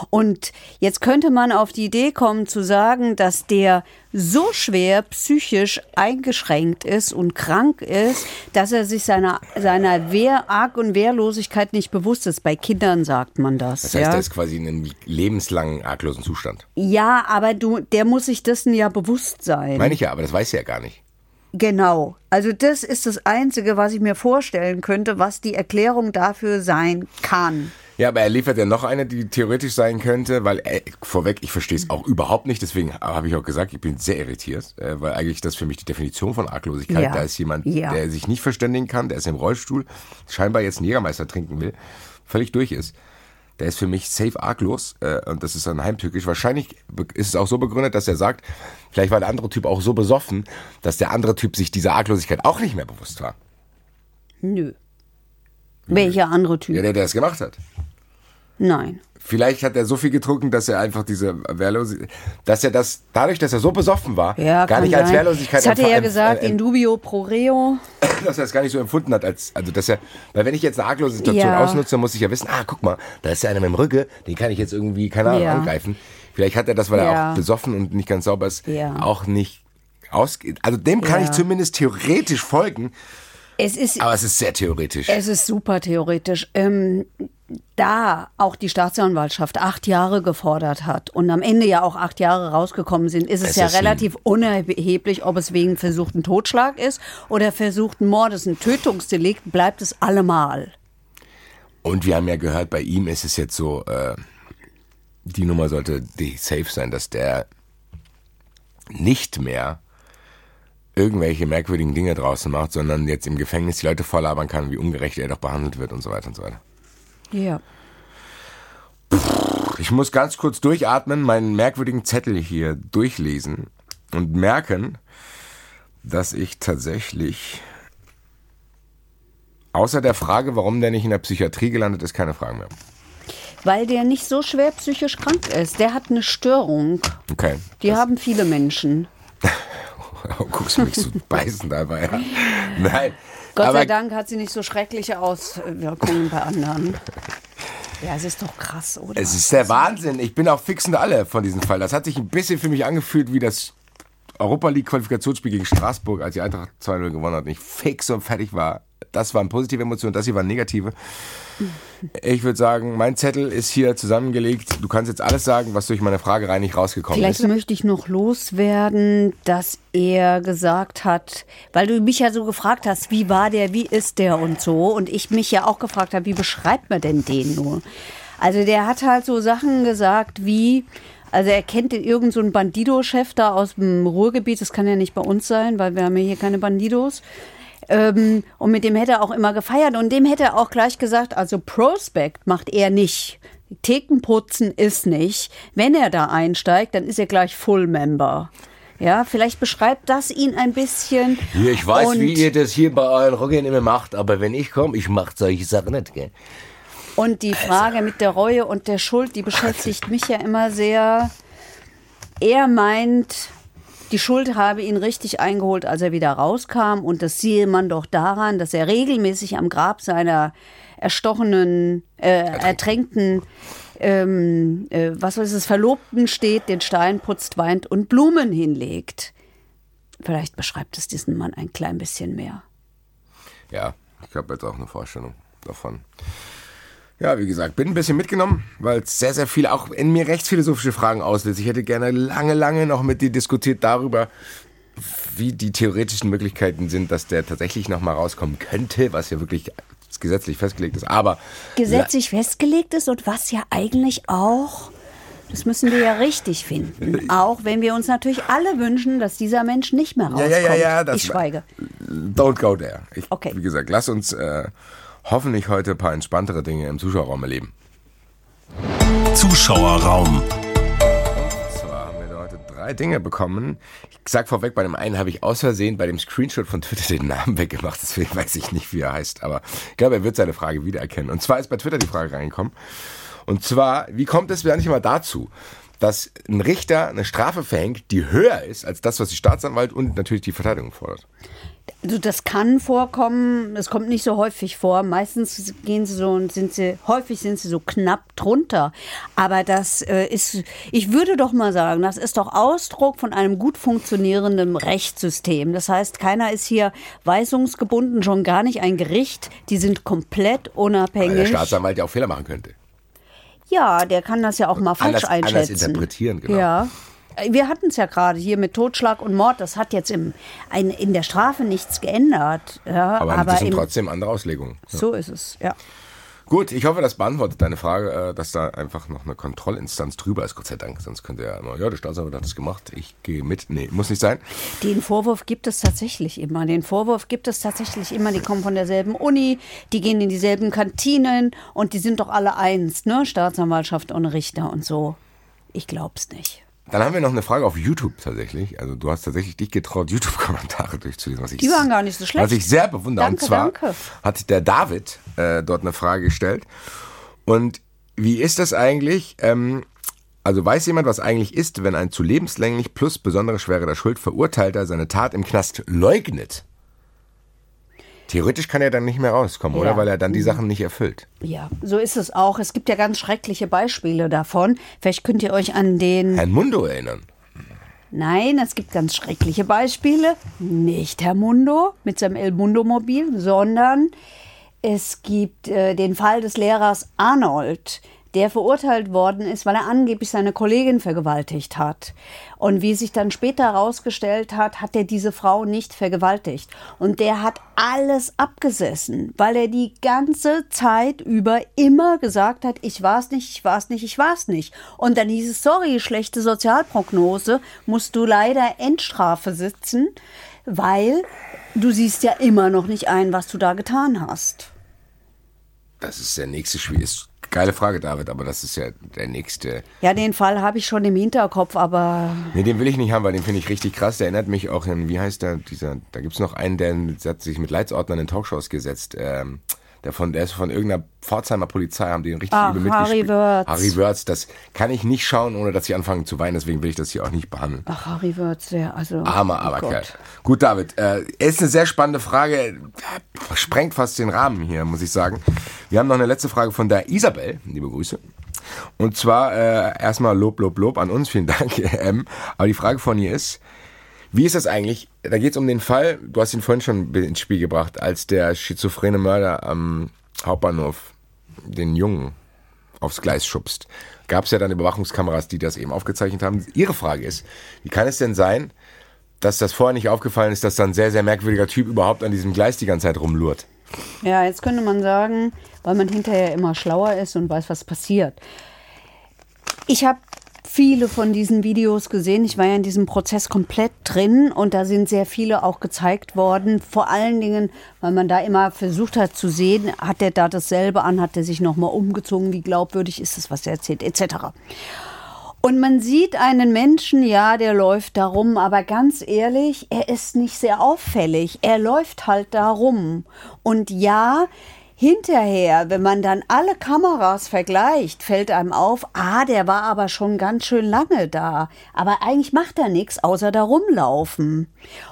Und jetzt könnte man auf die Idee kommen zu sagen, dass der so schwer psychisch eingeschränkt ist und krank ist, dass er sich seiner, seiner Wehr, Arg- und Wehrlosigkeit nicht bewusst ist. Bei Kindern sagt man das. Das heißt, ja? er ist quasi in einem lebenslangen arglosen Zustand. ja, aber du, der muss sich dessen ja bewusst sein. Meine ich ja, aber das weiß er ja gar nicht. Genau. Also das ist das Einzige, was ich mir vorstellen könnte, was die Erklärung dafür sein kann. Ja, aber er liefert ja noch eine, die theoretisch sein könnte, weil äh, vorweg, ich verstehe es auch überhaupt nicht, deswegen habe ich auch gesagt, ich bin sehr irritiert, äh, weil eigentlich das für mich die Definition von Arglosigkeit, Ja. da ist jemand, Ja. der sich nicht verständigen kann, der ist im Rollstuhl, scheinbar jetzt einen Jägermeister trinken will, völlig durch ist. Der ist für mich safe arglos äh, und das ist ein heimtückisch. Wahrscheinlich ist es auch so begründet, dass er sagt, vielleicht war der andere Typ auch so besoffen, dass der andere Typ sich dieser Arglosigkeit auch nicht mehr bewusst war. Nö. Welcher andere Typ? Ja, der, der das gemacht hat. Nein. Vielleicht hat er so viel getrunken, dass er einfach diese Wehrlosigkeit, dass er das, dadurch, dass er so besoffen war, Ja, gar nicht als sein. Wehrlosigkeit Das hat er ja gesagt, in dubio pro reo. dass er es gar nicht so empfunden hat, als, also dass er, weil wenn ich jetzt eine arglose Situation Ja. ausnutze, dann muss ich ja wissen, ah, guck mal, da ist ja einer mit dem Rücken, den kann ich jetzt irgendwie, keine Ahnung, Ja. angreifen. Vielleicht hat er das, weil er auch besoffen und nicht ganz sauber ist, Ja. auch nicht ausge, also dem kann ich zumindest theoretisch folgen, Es ist, aber es ist sehr theoretisch. es ist super theoretisch. Ähm, da auch die Staatsanwaltschaft acht Jahre gefordert hat und am Ende ja auch acht Jahre rausgekommen sind, ist es, Es ja ist relativ unerheblich, ob es wegen versuchten Totschlag ist oder versuchten Mordes. Ein Tötungsdelikt bleibt es allemal. Und wir haben ja gehört, bei ihm ist es jetzt so, äh, die Nummer sollte die safe sein, dass der nicht mehr irgendwelche merkwürdigen Dinge draußen macht, sondern jetzt im Gefängnis die Leute vorlabern kann, wie ungerecht er doch behandelt wird und so weiter und so weiter. Ja. Ich muss ganz kurz durchatmen, meinen merkwürdigen Zettel hier durchlesen und merken, dass ich tatsächlich außer der Frage, warum der nicht in der Psychiatrie gelandet ist, keine Fragen mehr. Weil der nicht so schwer psychisch krank ist. Der hat eine Störung. Okay. Die haben viele Menschen. Oh, guckst du mich so beißen dabei. Ja. Nein. Gott aber sei Dank hat sie nicht so schreckliche Auswirkungen bei anderen. Ja, es ist doch krass, oder? Es ist der Wahnsinn. Ich bin auch fix und alle von diesem Fall. Das hat sich ein bisschen für mich angefühlt wie das Europa League Qualifikationsspiel gegen Straßburg, als die Eintracht 2-0 gewonnen hat und ich fix und fertig war. Das waren positive Emotionen, das hier waren negative. Ich würde sagen, mein Zettel ist hier zusammengelegt. Du kannst jetzt alles sagen, was durch meine Frage rein nicht rausgekommen Vielleicht ist. möchte ich noch loswerden, dass er gesagt hat, weil du mich ja so gefragt hast, wie war der, wie ist der und so. Und ich mich ja auch gefragt habe, wie beschreibt man denn den nur? Also der hat halt so Sachen gesagt wie, also er kennt den irgend so Bandido-Chef da aus dem Ruhrgebiet, das kann ja nicht bei uns sein, weil wir haben ja hier keine Bandidos. Ähm, und mit dem hätte er auch immer gefeiert und dem hätte er auch gleich gesagt, also Prospect macht er nicht. Thekenputzen ist nicht. Wenn er da einsteigt, dann ist er gleich Full Member. Ja, vielleicht beschreibt das ihn ein bisschen. Ja, ich weiß, und, wie ihr das hier bei euren Rockern immer macht, aber wenn ich komme, ich mach solche Sachen nicht, gell? Und die Frage mit der Reue und der Schuld, die beschäftigt mich ja immer sehr. Er meint, die Schuld habe ihn richtig eingeholt, als er wieder rauskam. Und das sehe man doch daran, dass er regelmäßig am Grab seiner erstochenen, äh, ertränkten, ähm, äh, was ist es, Verlobten steht, den Stein putzt, weint und Blumen hinlegt. Vielleicht beschreibt es diesen Mann ein klein bisschen mehr. Ja, ich habe jetzt auch eine Vorstellung davon. Ja, wie gesagt, bin ein bisschen mitgenommen, weil es sehr, sehr viele, auch in mir rechtsphilosophische Fragen auslöst. Ich hätte gerne lange, lange noch mit dir diskutiert darüber, wie die theoretischen Möglichkeiten sind, dass der tatsächlich noch mal rauskommen könnte, was ja wirklich gesetzlich festgelegt ist. Aber gesetzlich festgelegt ist und was ja eigentlich auch, das müssen wir ja richtig finden. Auch wenn wir uns natürlich alle wünschen, dass dieser Mensch nicht mehr Ja, rauskommt. ja, ja, ja, das ich schweige. don't go there. Ich, Okay. Wie gesagt, lass uns äh, hoffentlich heute ein paar entspanntere Dinge im Zuschauerraum erleben. Zuschauerraum. zwar haben wir da heute drei Dinge bekommen. Ich sag vorweg, bei dem einen habe ich aus Versehen bei dem Screenshot von Twitter den Namen weggemacht, deswegen weiß ich nicht, wie er heißt, aber ich glaube, er wird seine Frage wiedererkennen. Und zwar ist bei Twitter die Frage reingekommen. Und zwar, wie kommt es eigentlich mal dazu, dass ein Richter eine Strafe verhängt, die höher ist als das, was die Staatsanwalt und natürlich die Verteidigung fordert? Also das kann vorkommen, es kommt nicht so häufig vor. Meistens gehen sie so und sind sie, häufig sind sie so knapp drunter. Aber das äh, ist, ich würde doch mal sagen, das ist doch Ausdruck von einem gut funktionierenden Rechtssystem. Das heißt, keiner ist hier weisungsgebunden, schon gar nicht ein Gericht. Die sind komplett Weil der unabhängig. Staatsanwalt ja auch Fehler machen könnte. Ja, der kann das ja auch mal falsch Anders- anders einschätzen. interpretieren, genau. Ja. Wir hatten es ja gerade hier mit Totschlag und Mord. Das hat jetzt im, ein, in der Strafe nichts geändert. Ja, Aber, aber das sind im, trotzdem andere Auslegungen. so ist es, ja. Gut, ich hoffe, das beantwortet deine Frage, äh, dass da einfach noch eine Kontrollinstanz drüber ist, Gott sei Dank. Sonst könnte ja immer, ja, der Staatsanwalt hat das gemacht, ich gehe mit. Nee, muss nicht sein. Den Vorwurf gibt es tatsächlich immer. Den Vorwurf gibt es tatsächlich immer. Die kommen von derselben Uni, die gehen in dieselben Kantinen und die sind doch alle eins, ne? Staatsanwaltschaft und Richter und so. Ich glaub's nicht. Dann haben wir noch eine Frage auf YouTube tatsächlich. Also du hast tatsächlich dich getraut, YouTube-Kommentare durchzulesen. Was ich, Die waren gar nicht so schlecht. Was ich sehr bewundere. Danke, und zwar danke. hat der David äh, dort eine Frage gestellt. Und wie ist das eigentlich? Ähm, also weiß jemand, was eigentlich ist, wenn ein zu lebenslänglich plus besondere Schwere der Schuld Verurteilter seine Tat im Knast leugnet? Theoretisch kann er dann nicht mehr rauskommen, oder? Ja. Weil er dann die Sachen nicht erfüllt. Ja, so ist es auch. Es gibt ja ganz schreckliche Beispiele davon. Vielleicht könnt ihr euch an den. Herrn Mundo erinnern. Nein, es gibt ganz schreckliche Beispiele. Nicht Herr Mundo mit seinem El Mundo-Mobil, sondern es gibt äh, den Fall des Lehrers Arnold, der verurteilt worden ist, weil er angeblich seine Kollegin vergewaltigt hat. Und wie sich dann später herausgestellt hat, hat er diese Frau nicht vergewaltigt. Und der hat alles abgesessen, weil er die ganze Zeit über immer gesagt hat, ich war's nicht, ich war's nicht, ich war's nicht. Und dann hieß es, sorry, schlechte Sozialprognose, musst du leider Endstrafe sitzen, weil du siehst ja immer noch nicht ein, was du da getan hast. Das ist der nächste Spiel. Ist geile Frage, David, aber das ist ja der nächste. Ja, den Fall habe ich schon im Hinterkopf, aber Nee, den will ich nicht haben, weil den finde ich richtig krass. Der erinnert mich auch an, wie heißt der, dieser, da gibt's noch einen, der hat sich mit Leitsordnern in Talkshows gesetzt. Ähm, der, von, der ist von irgendeiner Pforzheimer Polizei, haben den richtig Ach, übel Harry mitgespielt. Wörth. Harry Wörth, das kann ich nicht schauen, ohne dass ich anfange zu weinen, deswegen will ich das hier auch nicht behandeln. ach, Harry Wörth, sehr, also. Armer, oh aber Gott. Kerl. Gut, David, äh, ist eine sehr spannende Frage. Sprengt fast den Rahmen hier, muss ich sagen. Wir haben noch eine letzte Frage von der Isabel. Liebe Grüße. Und zwar äh, erstmal Lob, Lob, Lob an uns. Vielen Dank, M. Aber die Frage von ihr ist, wie ist das eigentlich? Da geht es um den Fall, du hast ihn vorhin schon ins Spiel gebracht, als der schizophrene Mörder am Hauptbahnhof den Jungen aufs Gleis schubst. Gab es ja dann Überwachungskameras, die das eben aufgezeichnet haben. Ihre Frage ist, wie kann es denn sein, dass das vorher nicht aufgefallen ist, dass da ein sehr, sehr merkwürdiger Typ überhaupt an diesem Gleis die ganze Zeit rumlurt? Ja, jetzt könnte man sagen, weil man hinterher immer schlauer ist und weiß, was passiert. Ich habe viele von diesen Videos gesehen. Ich war ja in diesem Prozess komplett drin und da sind sehr viele auch gezeigt worden. Vor allen Dingen, weil man da immer versucht hat zu sehen, hat er da dasselbe an, hat er sich nochmal umgezogen, wie glaubwürdig ist es, was er erzählt, etc. Und man sieht einen Menschen, ja, der läuft da rum, aber ganz ehrlich, er ist nicht sehr auffällig. Er läuft halt da rum. Und ja, hinterher, wenn man dann alle Kameras vergleicht, fällt einem auf, ah, der war aber schon ganz schön lange da. Aber eigentlich macht er nichts, außer da rumlaufen.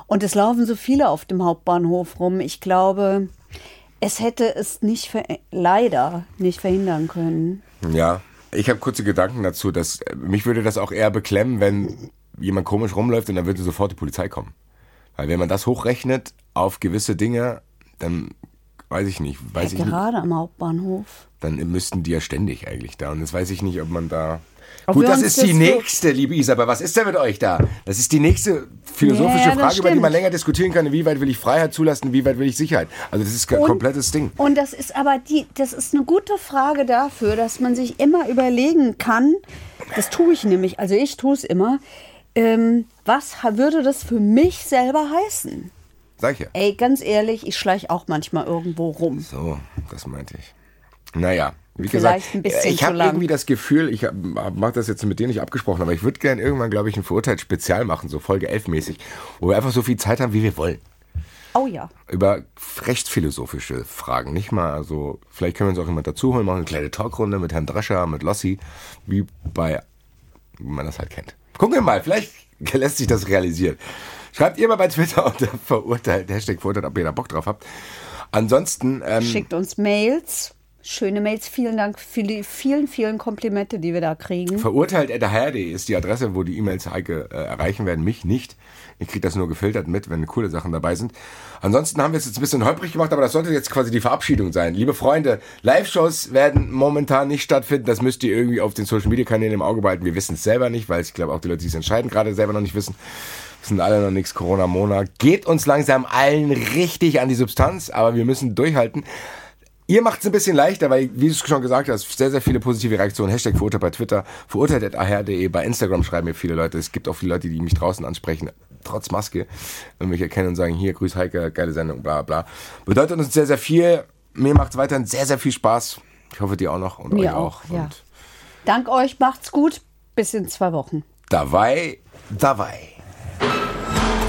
Und es laufen so viele auf dem Hauptbahnhof rum. Ich glaube, es hätte es nicht, leider nicht verhindern können. Ja, ich habe kurze Gedanken dazu, dass äh, mich würde das auch eher beklemmen, wenn jemand komisch rumläuft und dann würde sofort die Polizei kommen. Weil wenn man das hochrechnet auf gewisse Dinge, dann weiß ich nicht, weiß ja, ich nicht, gerade am Hauptbahnhof. dann müssten die ja ständig eigentlich da. Und jetzt weiß ich nicht, ob man da. Ob Gut, das ist die nächste, liebe Isabel. Was ist denn mit euch da? Das ist die nächste philosophische Ja, Frage, über die man länger diskutieren kann. Wie weit will ich Freiheit zulassen, wie weit will ich Sicherheit? Also das ist ein Und- komplettes Ding. Und das ist aber die, das ist eine gute Frage dafür, dass man sich immer überlegen kann, das tue ich nämlich, also ich tue es immer, ähm, was würde das für mich selber heißen? Sag ich ja. Ey, ganz ehrlich, ich schleiche auch manchmal irgendwo rum. So, das meinte ich. Naja, wie Vielleicht gesagt, ein bisschen ich habe irgendwie das Gefühl, ich mache das jetzt mit denen nicht abgesprochen, aber ich würde gerne irgendwann, glaube ich, ein Verurteilt-Spezial machen, so Folge 11-mäßig, wo wir einfach so viel Zeit haben, wie wir wollen. Oh ja. Über rechtsphilosophische Fragen. Nicht mal, also, vielleicht können wir uns auch jemand dazu holen, machen eine kleine Talkrunde mit Herrn Drescher, mit Lossi, wie bei, wie man das halt kennt. Gucken wir mal, vielleicht lässt sich das realisieren. Schreibt ihr mal bei Twitter unter verurteilt, Hashtag verurteilt, ob ihr da Bock drauf habt. Ansonsten, ähm, Schickt uns Mails, schöne Mails. Vielen Dank für die vielen, vielen Komplimente, die wir da kriegen. Verurteilt.hr.de ist die Adresse, wo die E-Mails Heike äh, erreichen werden, mich nicht. Ich kriege das nur gefiltert mit, wenn coole Sachen dabei sind. Ansonsten haben wir es jetzt ein bisschen holprig gemacht, aber das sollte jetzt quasi die Verabschiedung sein. Liebe Freunde, Live-Shows werden momentan nicht stattfinden. Das müsst ihr irgendwie auf den Social-Media-Kanälen im Auge behalten. Wir wissen es selber nicht, weil ich glaube auch die Leute, die es entscheiden, gerade selber noch nicht wissen. Wissen alle noch nichts, Corona-Mona. Geht uns langsam allen richtig an die Substanz, aber wir müssen durchhalten. Ihr macht es ein bisschen leichter, weil, wie du es schon gesagt hast, sehr, sehr viele positive Reaktionen. Hashtag verurteilt bei Twitter, verurteilt.aher.de, bei Instagram schreiben mir viele Leute. Es gibt auch viele Leute, die mich draußen ansprechen, trotz Maske, und mich erkennen und sagen, hier, grüß Heike, geile Sendung, bla bla. Bedeutet uns sehr, sehr viel. Mir macht es weiterhin sehr, sehr viel Spaß. Ich hoffe, dir auch noch und Mir euch auch, auch. ja. Dank euch, macht's gut. Bis in zwei Wochen. dabei, dabei.